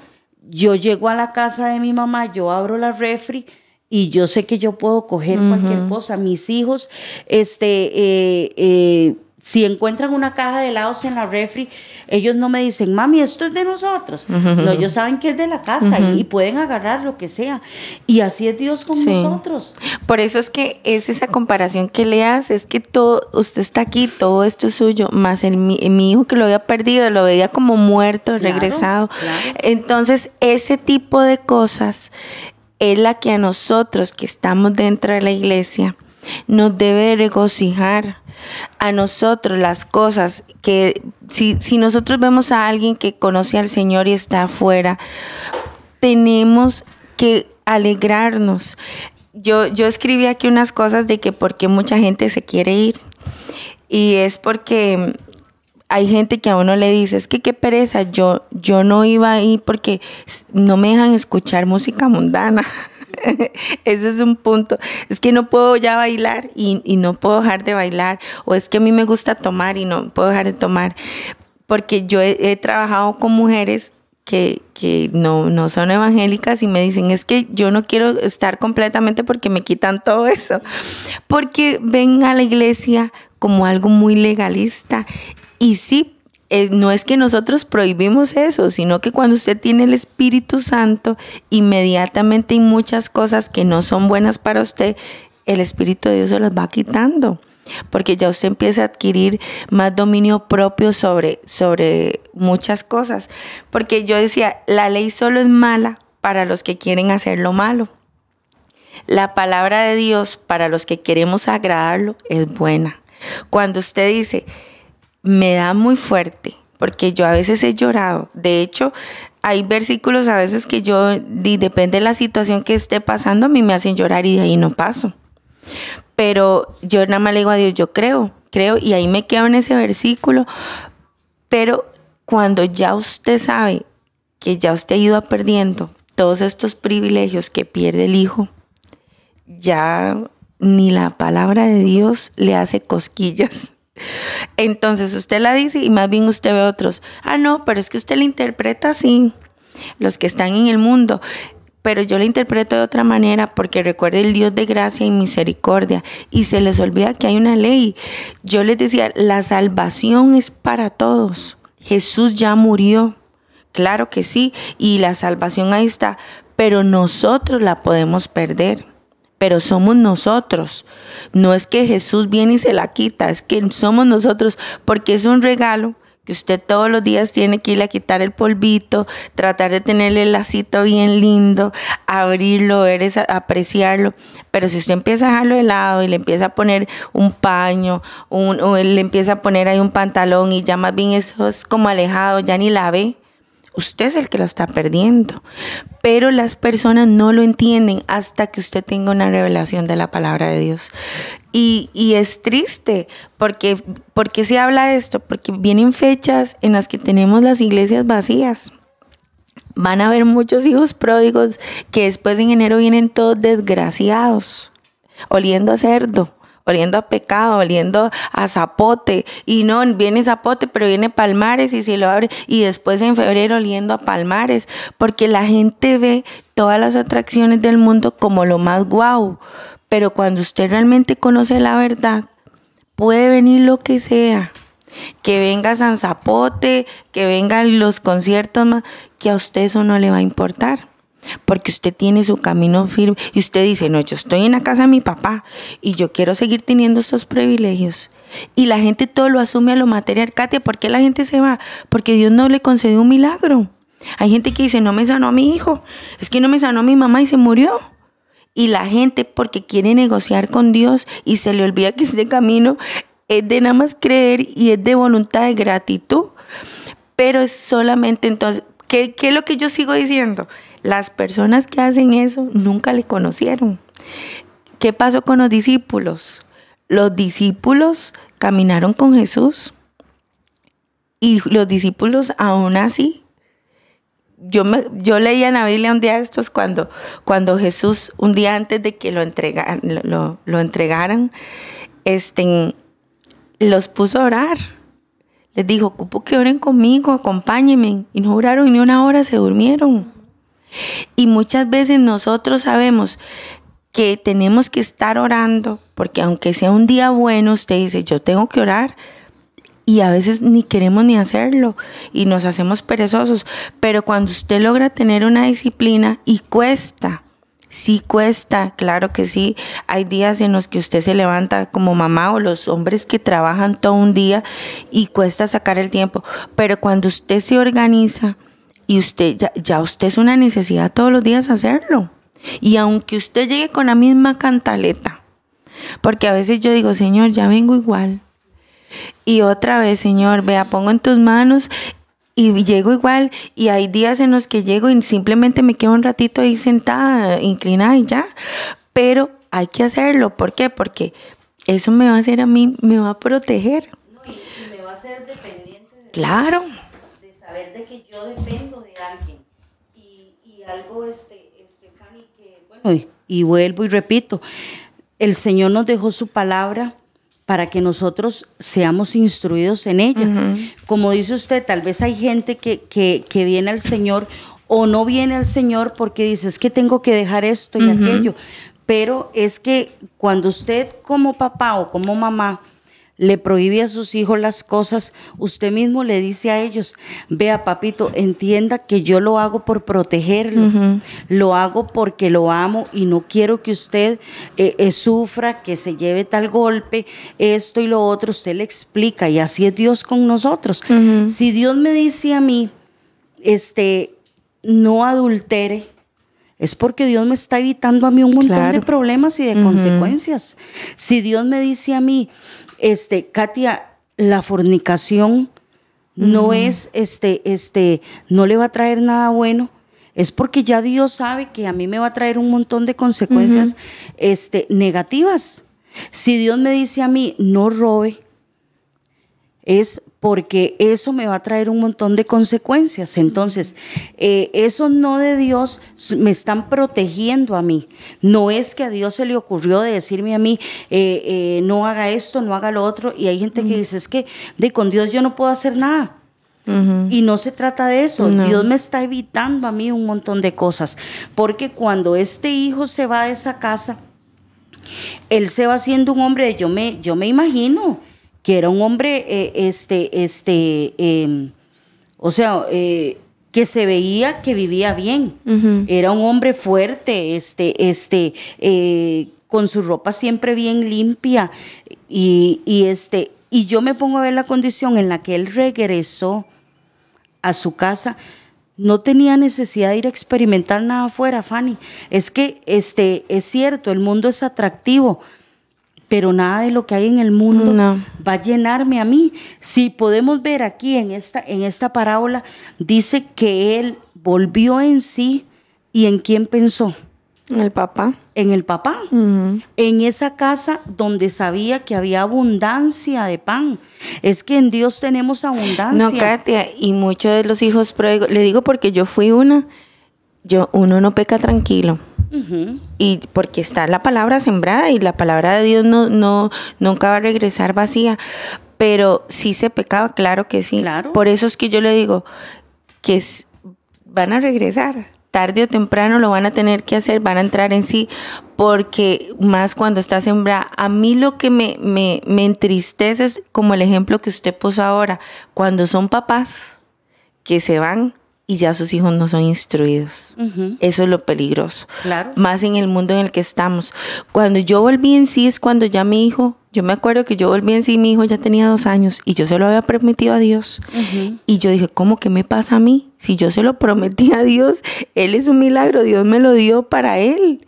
yo llego a la casa de mi mamá, yo abro la refri y yo sé que yo puedo coger cualquier cosa. Mis hijos, este, eh, eh, si encuentran una caja de helados en la refri, ellos no me dicen, mami, esto es de nosotros. No, ellos saben que es de la casa y, pueden agarrar lo que sea. Y así es Dios con nosotros. Por eso es que es esa comparación que le hace, es que todo, usted está aquí, todo esto es suyo, más el, mi, hijo que lo había perdido, lo veía como muerto, regresado. Entonces, ese tipo de cosas es la que a nosotros que estamos dentro de la iglesia nos debe regocijar a nosotros las cosas que si, si nosotros vemos a alguien que conoce al Señor y está afuera, tenemos que alegrarnos. Yo, yo escribí aquí unas cosas de que porque mucha gente se quiere ir. Y es porque hay gente que a uno le dice, es que qué pereza, yo, yo no iba ahí porque no me dejan escuchar música mundana. Ese es un punto. Es que no puedo ya bailar y, no puedo dejar de bailar. O es que a mí me gusta tomar y no puedo dejar de tomar. Porque yo he, trabajado con mujeres que, no, no, son evangélicas y me dicen, es que yo no quiero estar completamente porque me quitan todo eso. Porque ven a la iglesia como algo muy legalista. Y sí, eh, no es que nosotros prohibimos eso, sino que cuando usted tiene el Espíritu Santo, inmediatamente hay muchas cosas que no son buenas para usted, el Espíritu de Dios se las va quitando. Porque ya usted empieza a adquirir más dominio propio sobre, sobre muchas cosas. Porque yo decía, la ley solo es mala para los que quieren hacer lo malo. La palabra de Dios para los que queremos agradarlo es buena. Cuando usted dice, me da muy fuerte, porque yo a veces he llorado. De hecho, hay versículos a veces que yo, depende de la situación que esté pasando, a mí me hacen llorar y de ahí no paso. Pero yo nada más le digo a Dios, yo creo, creo, y ahí me quedo en ese versículo. Pero cuando ya usted sabe que ya usted ha ido perdiendo todos estos privilegios que pierde el hijo, ya ni la palabra de Dios le hace cosquillas. Entonces usted la dice y más bien usted ve otros. Ah, no, pero es que usted la interpreta así. Los que están en el mundo. Pero yo la interpreto de otra manera porque recuerde el Dios de gracia y misericordia. Y se les olvida que hay una ley. Yo les decía, la salvación es para todos. Jesús ya murió. Claro que sí. Y la salvación ahí está. Pero nosotros la podemos perder pero somos nosotros. No es que Jesús viene y se la quita, es que somos nosotros, porque es un regalo que usted todos los días tiene que ir a quitar el polvito, tratar de tenerle el lacito bien lindo, abrirlo, ver apreciarlo. Pero si usted empieza a dejarlo de lado y le empieza a poner un paño, un, o le empieza a poner ahí un pantalón y ya más bien eso es como alejado, ya ni la ve, Usted es el que lo está perdiendo. Pero las personas no lo entienden hasta que usted tenga una revelación de la palabra de Dios. Y, es triste porque, porque se habla de esto, porque vienen fechas en las que tenemos las iglesias vacías. Van a haber muchos hijos pródigos que después en enero vienen todos desgraciados, oliendo a cerdo oliendo a pecado, oliendo a zapote. Y no, viene zapote, pero viene palmares y si lo abre. Y después en febrero oliendo a palmares. Porque la gente ve todas las atracciones del mundo como lo más guau. Pero cuando usted realmente conoce la verdad, puede venir lo que sea. Que venga San Zapote, que vengan los conciertos que a usted eso no le va a importar porque usted tiene su camino firme y usted dice, no, yo estoy en la casa de mi papá y yo quiero seguir teniendo esos privilegios. Y la gente todo lo asume a lo material. Katia, ¿por qué la gente se va? Porque Dios no le concedió un milagro. Hay gente que dice, no me sanó a mi hijo, es que no me sanó a mi mamá y se murió. Y la gente porque quiere negociar con Dios y se le olvida que ese camino es de nada más creer y es de voluntad de gratitud. Pero es solamente entonces, ¿qué, qué es lo que yo sigo diciendo? Las personas que hacen eso nunca le conocieron. ¿Qué pasó con los discípulos? Los discípulos caminaron con Jesús y los discípulos aún así. Yo, me, yo leía en la Biblia un día estos cuando, cuando Jesús, un día antes de que lo, lo, lo entregaran, este, los puso a orar. Les dijo, ocupo que oren conmigo, acompáñenme. Y no oraron ni una hora, se durmieron. Y muchas veces nosotros sabemos que tenemos que estar orando, porque aunque sea un día bueno, usted dice, yo tengo que orar, y a veces ni queremos ni hacerlo y nos hacemos perezosos. Pero cuando usted logra tener una disciplina y cuesta, sí cuesta, claro que sí. Hay días en los que usted se levanta como mamá o los hombres que trabajan todo un día y cuesta sacar el tiempo. Pero cuando usted se organiza y usted ya, ya usted es una necesidad todos los días hacerlo. Y aunque usted llegue con la misma cantaleta, porque a veces yo digo, Señor, ya vengo igual. Y otra vez, Señor, vea, pongo en tus manos y llego igual. Y hay días en los que llego y simplemente me quedo un ratito ahí sentada, inclinada y ya. Pero hay que hacerlo. ¿Por qué? Porque eso me va a hacer a mí, me va a proteger. y, me va a hacer dependiente de, claro. Saber de que yo dependo de alguien. Y, y algo, este, este, Fanny, que, bueno, y vuelvo y repito, el Señor nos dejó su palabra para que nosotros seamos instruidos en ella. Como dice usted, tal vez hay gente que, que, que, viene al Señor o no viene al Señor porque dice, es que tengo que dejar esto y aquello. Pero es que cuando usted como papá o como mamá le prohíbe a sus hijos las cosas, usted mismo le dice a ellos, vea papito, entienda que yo lo hago por protegerlo, uh -huh. lo hago porque lo amo y no quiero que usted eh, eh, sufra, que se lleve tal golpe, esto y lo otro, usted le explica y así es Dios con nosotros. Uh -huh. Si Dios me dice a mí, este, no adultere, es porque Dios me está evitando a mí un montón claro. de problemas y de uh -huh. consecuencias. Si Dios me dice a mí, este, Katia, la fornicación no es, este, este, no le va a traer nada bueno. Es porque ya Dios sabe que a mí me va a traer un montón de consecuencias uh -huh. este, negativas. Si Dios me dice a mí, no robe, es porque eso me va a traer un montón de consecuencias. Entonces, eh, eso no de Dios me están protegiendo a mí. No es que a Dios se le ocurrió de decirme a mí, eh, eh, no haga esto, no haga lo otro. Y hay gente uh -huh. que dice, es que de con Dios yo no puedo hacer nada. Uh -huh. Y no se trata de eso. No. Dios me está evitando a mí un montón de cosas. Porque cuando este hijo se va de esa casa, él se va haciendo un hombre, yo me, yo me imagino que era un hombre, eh, este, este, eh, o sea, eh, que se veía que vivía bien. Uh -huh. Era un hombre fuerte, este, este, eh, con su ropa siempre bien limpia. Y, y, este, y yo me pongo a ver la condición en la que él regresó a su casa. No tenía necesidad de ir a experimentar nada afuera, Fanny. Es que este, es cierto, el mundo es atractivo, pero nada de lo que hay en el mundo no. va a llenarme a mí. Si podemos ver aquí en esta, en esta parábola, dice que él volvió en sí y en quién pensó. En el papá. En el papá. Uh -huh. En esa casa donde sabía que había abundancia de pan. Es que en Dios tenemos abundancia. No, Katia, y muchos de los hijos pródigos, le digo porque yo fui una, yo, uno no peca tranquilo. Uh -huh. Y porque está la palabra sembrada y la palabra de Dios no, no, nunca va a regresar vacía. Pero sí se pecaba, claro que sí. Claro. Por eso es que yo le digo que es, van a regresar. Tarde o temprano lo van a tener que hacer, van a entrar en sí, porque más cuando está sembrada. A mí lo que me, me, me entristece es como el ejemplo que usted puso ahora, cuando son papás que se van y ya sus hijos no son instruidos. Uh -huh. Eso es lo peligroso. Claro. Más en el mundo en el que estamos. Cuando yo volví en sí es cuando ya mi hijo, yo me acuerdo que yo volví en sí, mi hijo ya tenía dos años y yo se lo había prometido a Dios. Uh -huh. Y yo dije, ¿cómo que me pasa a mí? Si yo se lo prometí a Dios, Él es un milagro, Dios me lo dio para Él.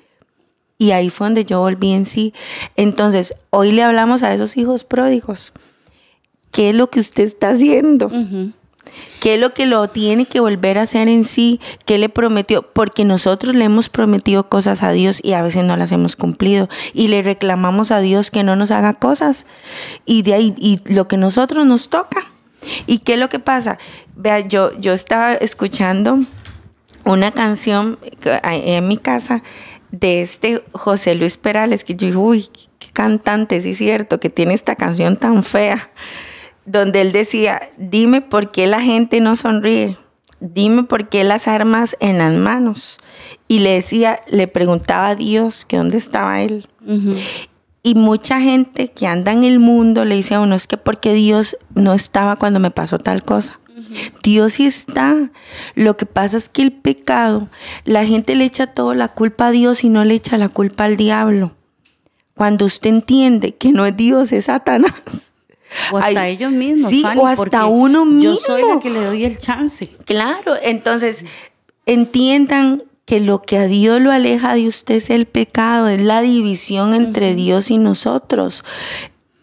Y ahí fue donde yo volví en sí. Entonces, hoy le hablamos a esos hijos pródigos. ¿Qué es lo que usted está haciendo? Uh -huh ¿Qué es lo que lo tiene que volver a hacer en sí? ¿Qué le prometió? Porque nosotros le hemos prometido cosas a Dios y a veces no las hemos cumplido. Y le reclamamos a Dios que no nos haga cosas. Y de ahí, y lo que nosotros nos toca. ¿Y qué es lo que pasa? Vea, yo, yo estaba escuchando una canción en mi casa de este José Luis Perales, que yo digo, uy, qué cantante, sí es cierto, que tiene esta canción tan fea donde él decía, dime por qué la gente no sonríe, dime por qué las armas en las manos. Y le decía, le preguntaba a Dios que dónde estaba él. Uh -huh. Y mucha gente que anda en el mundo le dice a uno, es que porque Dios no estaba cuando me pasó tal cosa. Dios sí está. Lo que pasa es que el pecado, la gente le echa toda la culpa a Dios y no le echa la culpa al diablo. Cuando usted entiende que no es Dios, es Satanás. O hasta ellos mismos. Sí, o hasta uno mismo. Yo soy la que le doy el chance. Claro, entonces entiendan que lo que a Dios lo aleja de usted es el pecado, es la división entre Dios y nosotros.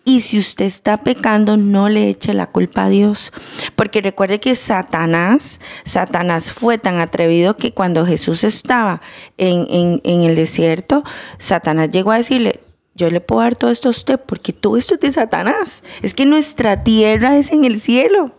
Y si usted está pecando, no le eche la culpa a Dios. Porque recuerde que Satanás, Satanás fue tan atrevido que cuando Jesús estaba en, en el desierto, Satanás llegó a decirle, yo le puedo dar todo esto a usted porque todo esto es de Satanás. Es que nuestra tierra es en el cielo.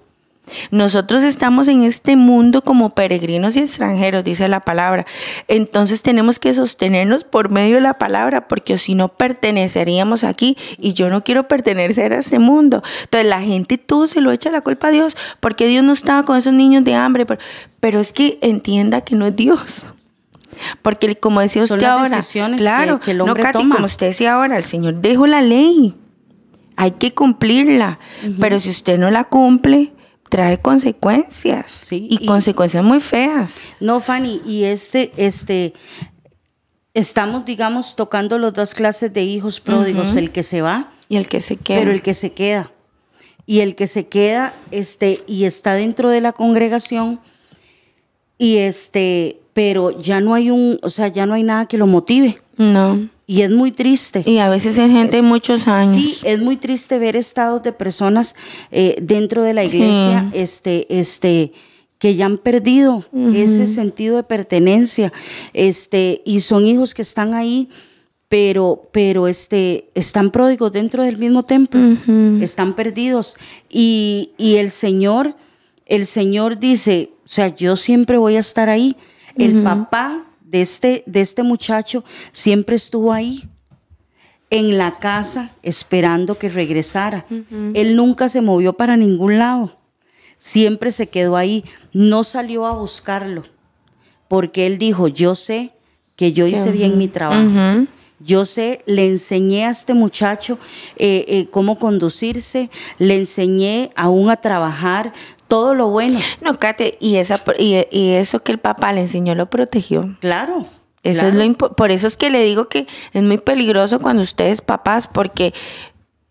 Nosotros estamos en este mundo como peregrinos y extranjeros, dice la palabra. Entonces tenemos que sostenernos por medio de la palabra, porque si no perteneceríamos aquí y yo no quiero pertenecer a este mundo. Entonces la gente se lo echa la culpa a Dios, porque Dios no estaba con esos niños de hambre, pero, es que entienda que no es Dios. Porque como decía usted ahora, claro, que, no, Katy, como usted decía ahora, el Señor dejó la ley. Hay que cumplirla, pero si usted no la cumple, trae consecuencias sí, y, consecuencias muy feas. No, Fanny, y este, este, estamos, digamos, tocando las dos clases de hijos pródigos, el que se va y el que se queda. Pero el que se queda. Y el que se queda, este, y está dentro de la congregación, y este, pero ya no hay un, o sea, ya no hay nada que lo motive. No. Y es muy triste. Y a veces es gente de muchos años. Sí, es muy triste ver estados de personas eh, dentro de la iglesia, este, este, que ya han perdido ese sentido de pertenencia, este, y son hijos que están ahí, pero, pero este, están pródigos dentro del mismo templo, están perdidos. Y, y el Señor, el Señor dice, o sea, yo siempre voy a estar ahí. El papá de este, de este muchacho siempre estuvo ahí, en la casa, esperando que regresara. Él nunca se movió para ningún lado, siempre se quedó ahí, no salió a buscarlo, porque él dijo, yo sé que yo hice bien mi trabajo. Yo sé, le enseñé a este muchacho eh, eh, cómo conducirse, le enseñé aún a trabajar, todo lo bueno. No, Kate, y, esa, y, eso que el papá le enseñó lo protegió. Claro. Eso es lo por eso es que le digo que es muy peligroso cuando ustedes papás, porque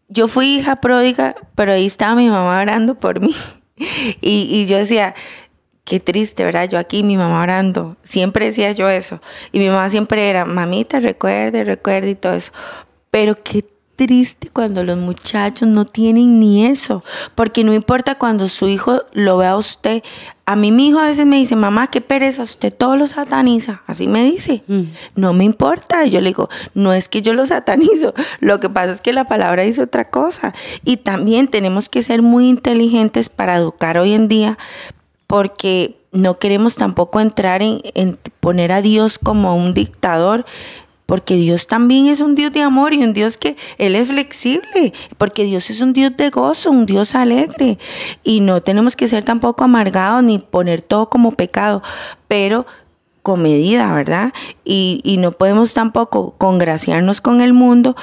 yo fui hija pródiga, pero ahí estaba mi mamá orando por mí. Y, y yo decía, qué triste, ¿verdad? Yo aquí, mi mamá orando. Siempre decía yo eso. Y mi mamá siempre era, mamita, recuerde, recuerde y todo eso. Pero qué triste cuando los muchachos no tienen ni eso, porque no importa cuando su hijo lo vea a usted. A mí mi hijo a veces me dice, mamá, qué pereza, usted todo lo sataniza. Así me dice. Mm. No me importa. Yo le digo, no es que yo lo satanizo. Lo que pasa es que la palabra dice otra cosa. Y también tenemos que ser muy inteligentes para educar hoy en día, porque no queremos tampoco entrar en, en poner a Dios como un dictador porque Dios también es un Dios de amor y un Dios que Él es flexible, porque Dios es un Dios de gozo, un Dios alegre. Y no tenemos que ser tampoco amargados ni poner todo como pecado, pero con medida, ¿verdad? Y, no podemos tampoco congraciarnos con el mundo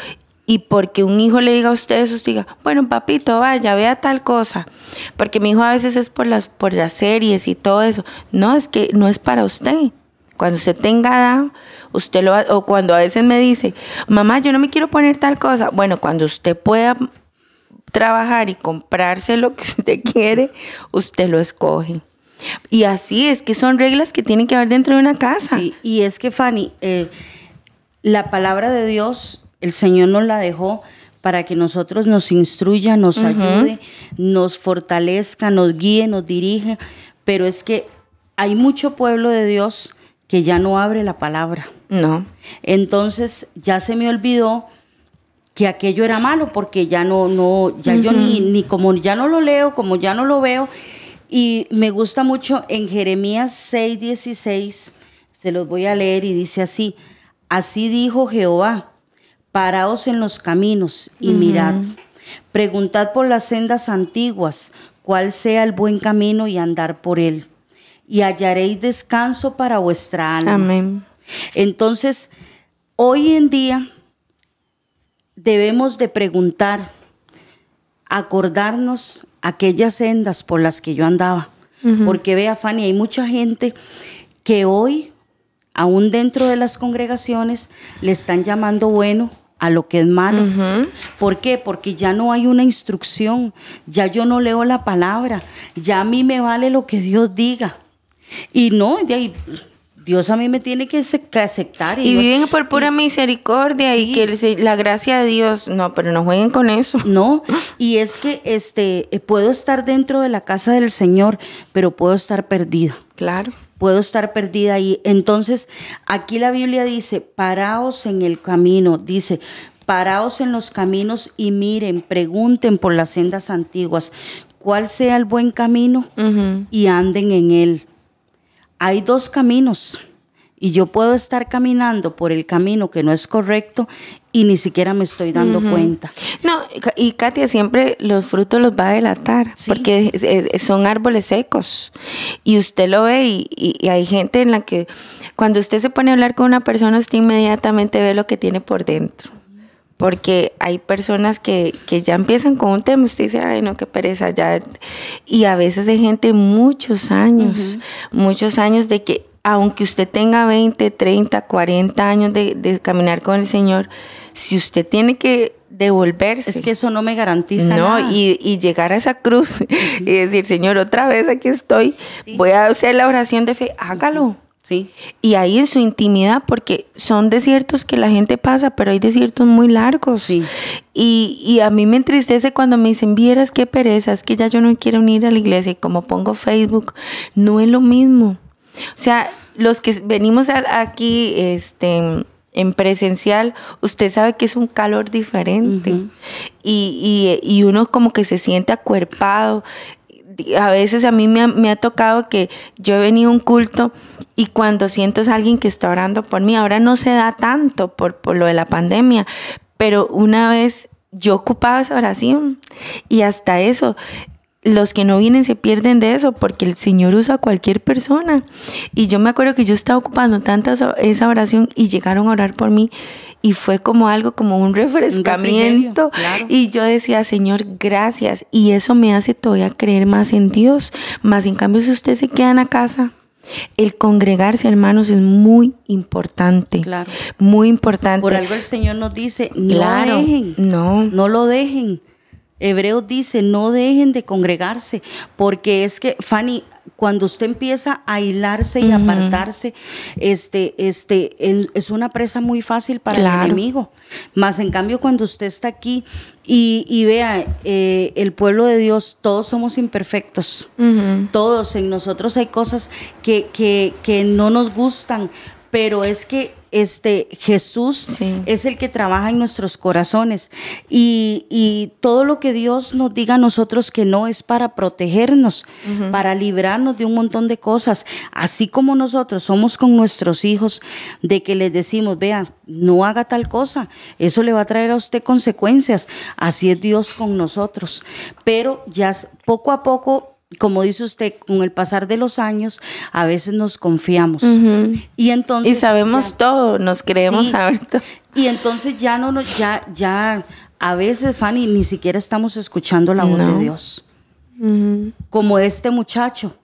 y porque un hijo le diga a ustedes, usted diga, bueno, papito, vaya, vea tal cosa. Porque mi hijo a veces es por las, por las series y todo eso. No, es que no es para usted. Cuando usted tenga usted lo o cuando a veces me dice, mamá, yo no me quiero poner tal cosa. Bueno, cuando usted pueda trabajar y comprarse lo que usted quiere, usted lo escoge. Y así es que son reglas que tienen que haber dentro de una casa. Sí, y es que Fanny, eh, la palabra de Dios, el Señor nos la dejó para que nosotros nos instruya, nos ayude, nos fortalezca, nos guíe, nos dirija, pero es que hay mucho pueblo de Dios que ya no abre la palabra. No. Entonces ya se me olvidó que aquello era malo porque ya no, no, ya yo ni, ni como ya no lo leo, como ya no lo veo. Y me gusta mucho en Jeremías 6, 16, se los voy a leer y dice así, así dijo Jehová, paraos en los caminos y mirad, preguntad por las sendas antiguas, cuál sea el buen camino y andar por él y hallaréis descanso para vuestra alma. Amén. Entonces, hoy en día, debemos de preguntar, acordarnos aquellas sendas por las que yo andaba. Porque vea, Fanny, hay mucha gente que hoy, aún dentro de las congregaciones, le están llamando bueno a lo que es malo. ¿Por qué? Porque ya no hay una instrucción, ya yo no leo la palabra, ya a mí me vale lo que Dios diga. Y no, de ahí, Dios a mí me tiene que aceptar. Y, viven por pura misericordia y que la gracia de Dios, no, pero no jueguen con eso. No, y es que este, eh, puedo estar dentro de la casa del Señor, pero puedo estar perdida. Claro puedo estar perdida ahí. Entonces, aquí la Biblia dice, paraos en el camino, dice, paraos en los caminos y miren, pregunten por las sendas antiguas, cuál sea el buen camino y anden en él. Hay dos caminos y yo puedo estar caminando por el camino que no es correcto y ni siquiera me estoy dando cuenta. No, y Katia, siempre los frutos los va a delatar, porque son árboles secos. Y usted lo ve y, hay gente en la que cuando usted se pone a hablar con una persona, usted inmediatamente ve lo que tiene por dentro. Porque hay personas que, que ya empiezan con un tema, usted dice, ay, no, qué pereza, ya. Y a veces hay gente muchos años, muchos años de que aunque usted tenga 20, 30, 40 años de, caminar con el Señor, si usted tiene que devolverse. Es que eso no me garantiza no, Y, llegar a esa cruz y decir, Señor, otra vez aquí estoy, voy a hacer la oración de fe, hágalo. Sí. Y ahí en su intimidad, porque son desiertos que la gente pasa, pero hay desiertos muy largos. Sí. Y, y, a mí me entristece cuando me dicen, vieras qué pereza, es que ya yo no quiero unir a la iglesia. Y como pongo Facebook, no es lo mismo. O sea, los que venimos aquí este, en presencial, usted sabe que es un calor diferente. y, y, uno como que se siente acuerpado. A veces a mí me ha, tocado que yo he venido a un culto y cuando siento es alguien que está orando por mí, ahora no se da tanto por, por lo de la pandemia, pero una vez yo ocupaba esa oración y hasta eso los que no vienen se pierden de eso porque el Señor usa a cualquier persona. Y yo me acuerdo que yo estaba ocupando tanta esa oración y llegaron a orar por mí y fue como algo, como un refrescamiento. Y yo decía, Señor, gracias. Y eso me hace todavía creer más en Dios. Más en cambio, si usted se queda en la casa, el congregarse, hermanos, es muy importante. Claro. Muy importante. Por algo el Señor nos dice, no dejen. No. No lo dejen. Hebreos dice, no dejen de congregarse, porque es que, Fanny, cuando usted empieza a aislarse y apartarse, este, este, es una presa muy fácil para el enemigo. Más en cambio, cuando usted está aquí y, vea, eh, el pueblo de Dios, todos somos imperfectos. Todos, en nosotros hay cosas que, que, que no nos gustan, pero es que este Jesús es el que trabaja en nuestros corazones. Y, todo lo que Dios nos diga a nosotros que no es para protegernos, para librarnos de un montón de cosas, así como nosotros somos con nuestros hijos de que les decimos, vea, no haga tal cosa, eso le va a traer a usted consecuencias, así es Dios con nosotros, pero ya poco a poco como dice usted, con el pasar de los años, a veces nos confiamos. Y entonces. Y sabemos todo, nos creemos saber todo. Y entonces ya no nos, ya, ya, a veces, Fanny, ni siquiera estamos escuchando la voz de Dios. Como este muchacho.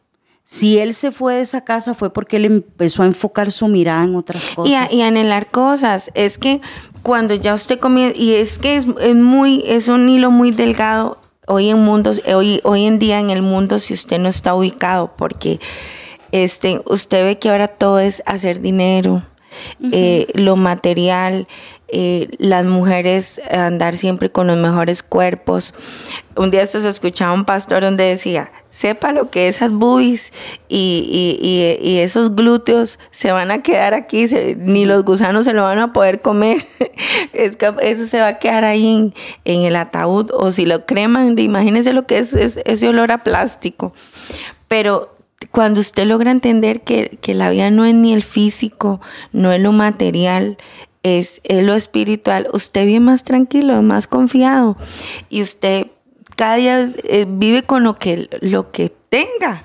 Si él se fue de esa casa fue porque él empezó a enfocar su mirada en otras cosas. Y, a, anhelar cosas. Es que cuando ya usted comienza, y es que es, es, muy, es un hilo muy delgado hoy en hoy, hoy en día en el mundo, si usted no está ubicado, porque este, usted ve que ahora todo es hacer dinero, eh, lo material, eh, las mujeres andar siempre con los mejores cuerpos. Un día esto se escuchaba un pastor donde decía, sepa lo que esas boobies y, esos glúteos se van a quedar aquí, ni los gusanos se lo van a poder comer. eso se va a quedar ahí en, el ataúd. O si lo creman, imagínense lo que es, ese olor a plástico. Pero cuando usted logra entender que, la vida no es ni el físico, no es lo material, es, es lo espiritual, usted vive más tranquilo, más confiado. Y usted cada día eh, vive con lo que, lo que tenga.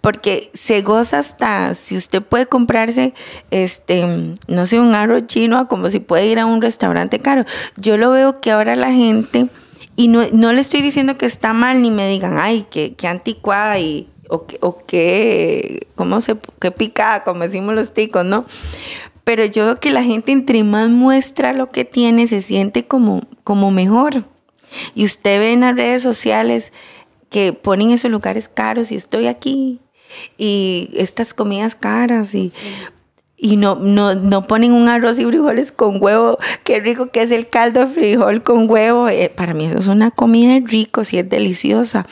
porque se goza hasta si usted puede comprarse, este, no sé, un arroz chino, como si puede ir a un restaurante caro. Yo lo veo que ahora la gente, y no, no le estoy diciendo que está mal, ni me digan, ay, qué, qué anticuada y o, o qué, ¿cómo se, qué picada, como decimos los ticos, ¿no? Pero yo veo que la gente entre más muestra lo que tiene, se siente como, como mejor. Y usted ve en las redes sociales que ponen esos lugares caros y estoy aquí y estas comidas caras y, y no, no, no ponen un arroz y frijoles con huevo. Qué rico que es el caldo de frijol con huevo. Eh, para mí eso es una comida rico, sí es deliciosa.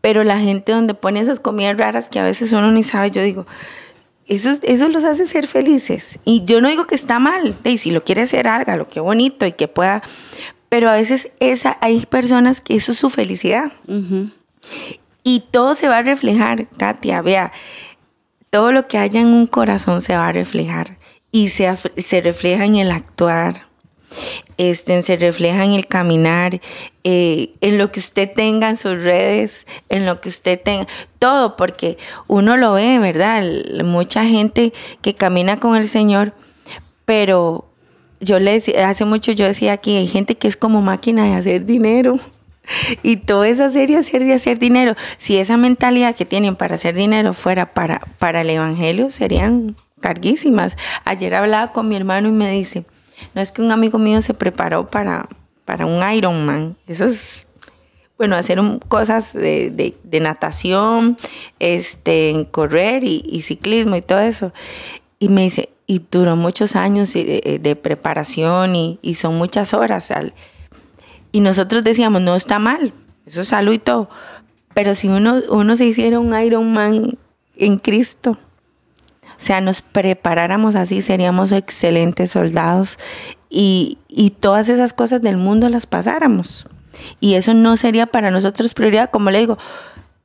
Pero la gente donde pone esas comidas raras que a veces uno ni sabe, yo digo, eso, eso los hace ser felices. Y yo no digo que está mal. Y si lo quiere hacer, hágalo, qué bonito y que pueda. Pero a veces esa, hay personas que eso es su felicidad. Y todo se va a reflejar, Katia, vea, todo lo que haya en un corazón se va a reflejar y se, se refleja en el actuar, este, se refleja en el caminar, eh, en lo que usted tenga en sus redes, en lo que usted tenga, todo, porque uno lo ve, ¿verdad? Mucha gente que camina con el Señor, pero yo le decía, hace mucho yo decía aquí, hay gente que es como máquina de hacer dinero. Y todo es hacer y hacer y hacer dinero. Si esa mentalidad que tienen para hacer dinero fuera para, para el Evangelio, serían carguísimas. Ayer hablaba con mi hermano y me dice, no es que un amigo mío se preparó para, para un Ironman. Eso es, bueno, hacer cosas de, natación, este, correr y, ciclismo y todo eso. Y me dice, y duró muchos años de, preparación y, y son muchas horas. Y nosotros decíamos, no está mal, eso es salud y todo. Pero si uno, uno se hiciera un Iron Man en Cristo, sea, nos preparáramos así, seríamos excelentes soldados y, y todas esas cosas del mundo las pasáramos. Y eso no sería para nosotros prioridad, como le digo,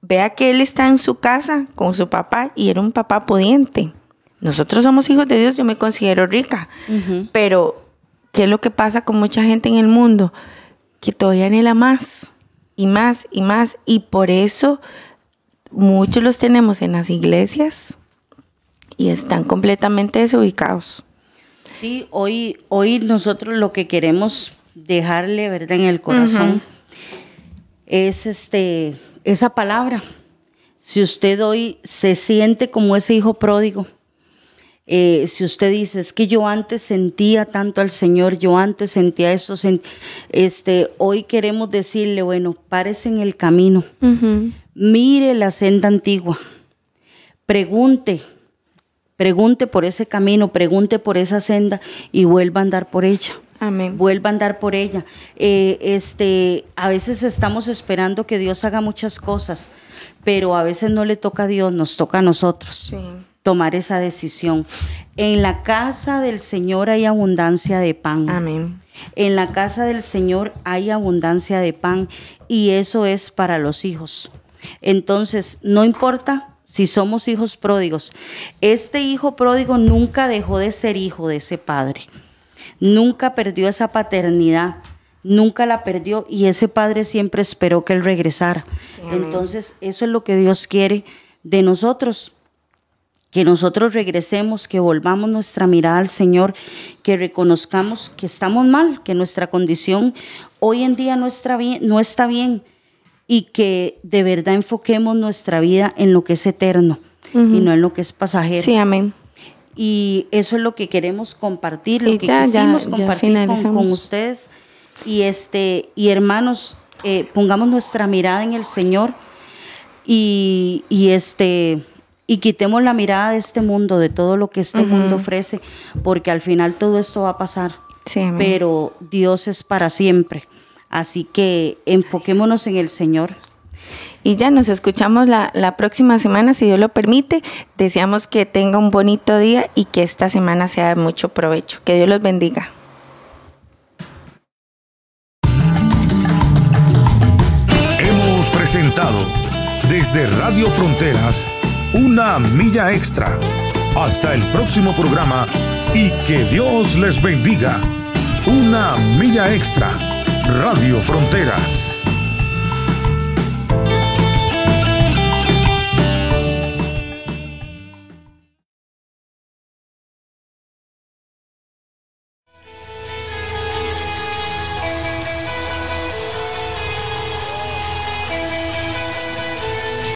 vea que él está en su casa con su papá y era un papá pudiente. Nosotros somos hijos de Dios, yo me considero rica, pero ¿qué es lo que pasa con mucha gente en el mundo? que todavía anhela más y más y más. Y por eso muchos los tenemos en las iglesias y están completamente desubicados. Sí, hoy, hoy nosotros lo que queremos dejarle, ¿verdad?, en el corazón es este, esa palabra. Si usted hoy se siente como ese hijo pródigo, eh, si usted dice, es que yo antes sentía tanto al Señor, yo antes sentía eso, este, hoy queremos decirle, bueno, párese en el camino, mire la senda antigua, pregunte, pregunte por ese camino, pregunte por esa senda y vuelva a andar por ella. Amén. Vuelva a andar por ella. Eh, este, a veces estamos esperando que Dios haga muchas cosas, pero a veces no le toca a Dios, nos toca a nosotros. Sí tomar esa decisión. En la casa del Señor hay abundancia de pan. Amén. En la casa del Señor hay abundancia de pan y eso es para los hijos. Entonces, no importa si somos hijos pródigos. Este hijo pródigo nunca dejó de ser hijo de ese padre. Nunca perdió esa paternidad. Nunca la perdió y ese padre siempre esperó que él regresara. Entonces, eso es lo que Dios quiere de nosotros que nosotros regresemos, que volvamos nuestra mirada al Señor, que reconozcamos que estamos mal, que nuestra condición hoy en día no está bien, no está bien y que de verdad enfoquemos nuestra vida en lo que es eterno y no en lo que es pasajero. Sí, amén. Y eso es lo que queremos compartir, lo que quisimos compartir con, ustedes. Y este, y hermanos, eh, pongamos nuestra mirada en el Señor y, y este y quitemos la mirada de este mundo, de todo lo que este mundo ofrece, porque al final todo esto va a pasar. pero Dios es para siempre. Así que enfoquémonos en el Señor. Y ya nos escuchamos la, la, próxima semana, si Dios lo permite. Deseamos que tenga un bonito día y que esta semana sea de mucho provecho. Que Dios los bendiga. Hemos presentado desde Radio Fronteras una milla extra. Hasta el próximo programa y que Dios les bendiga. Una milla extra. Radio Fronteras.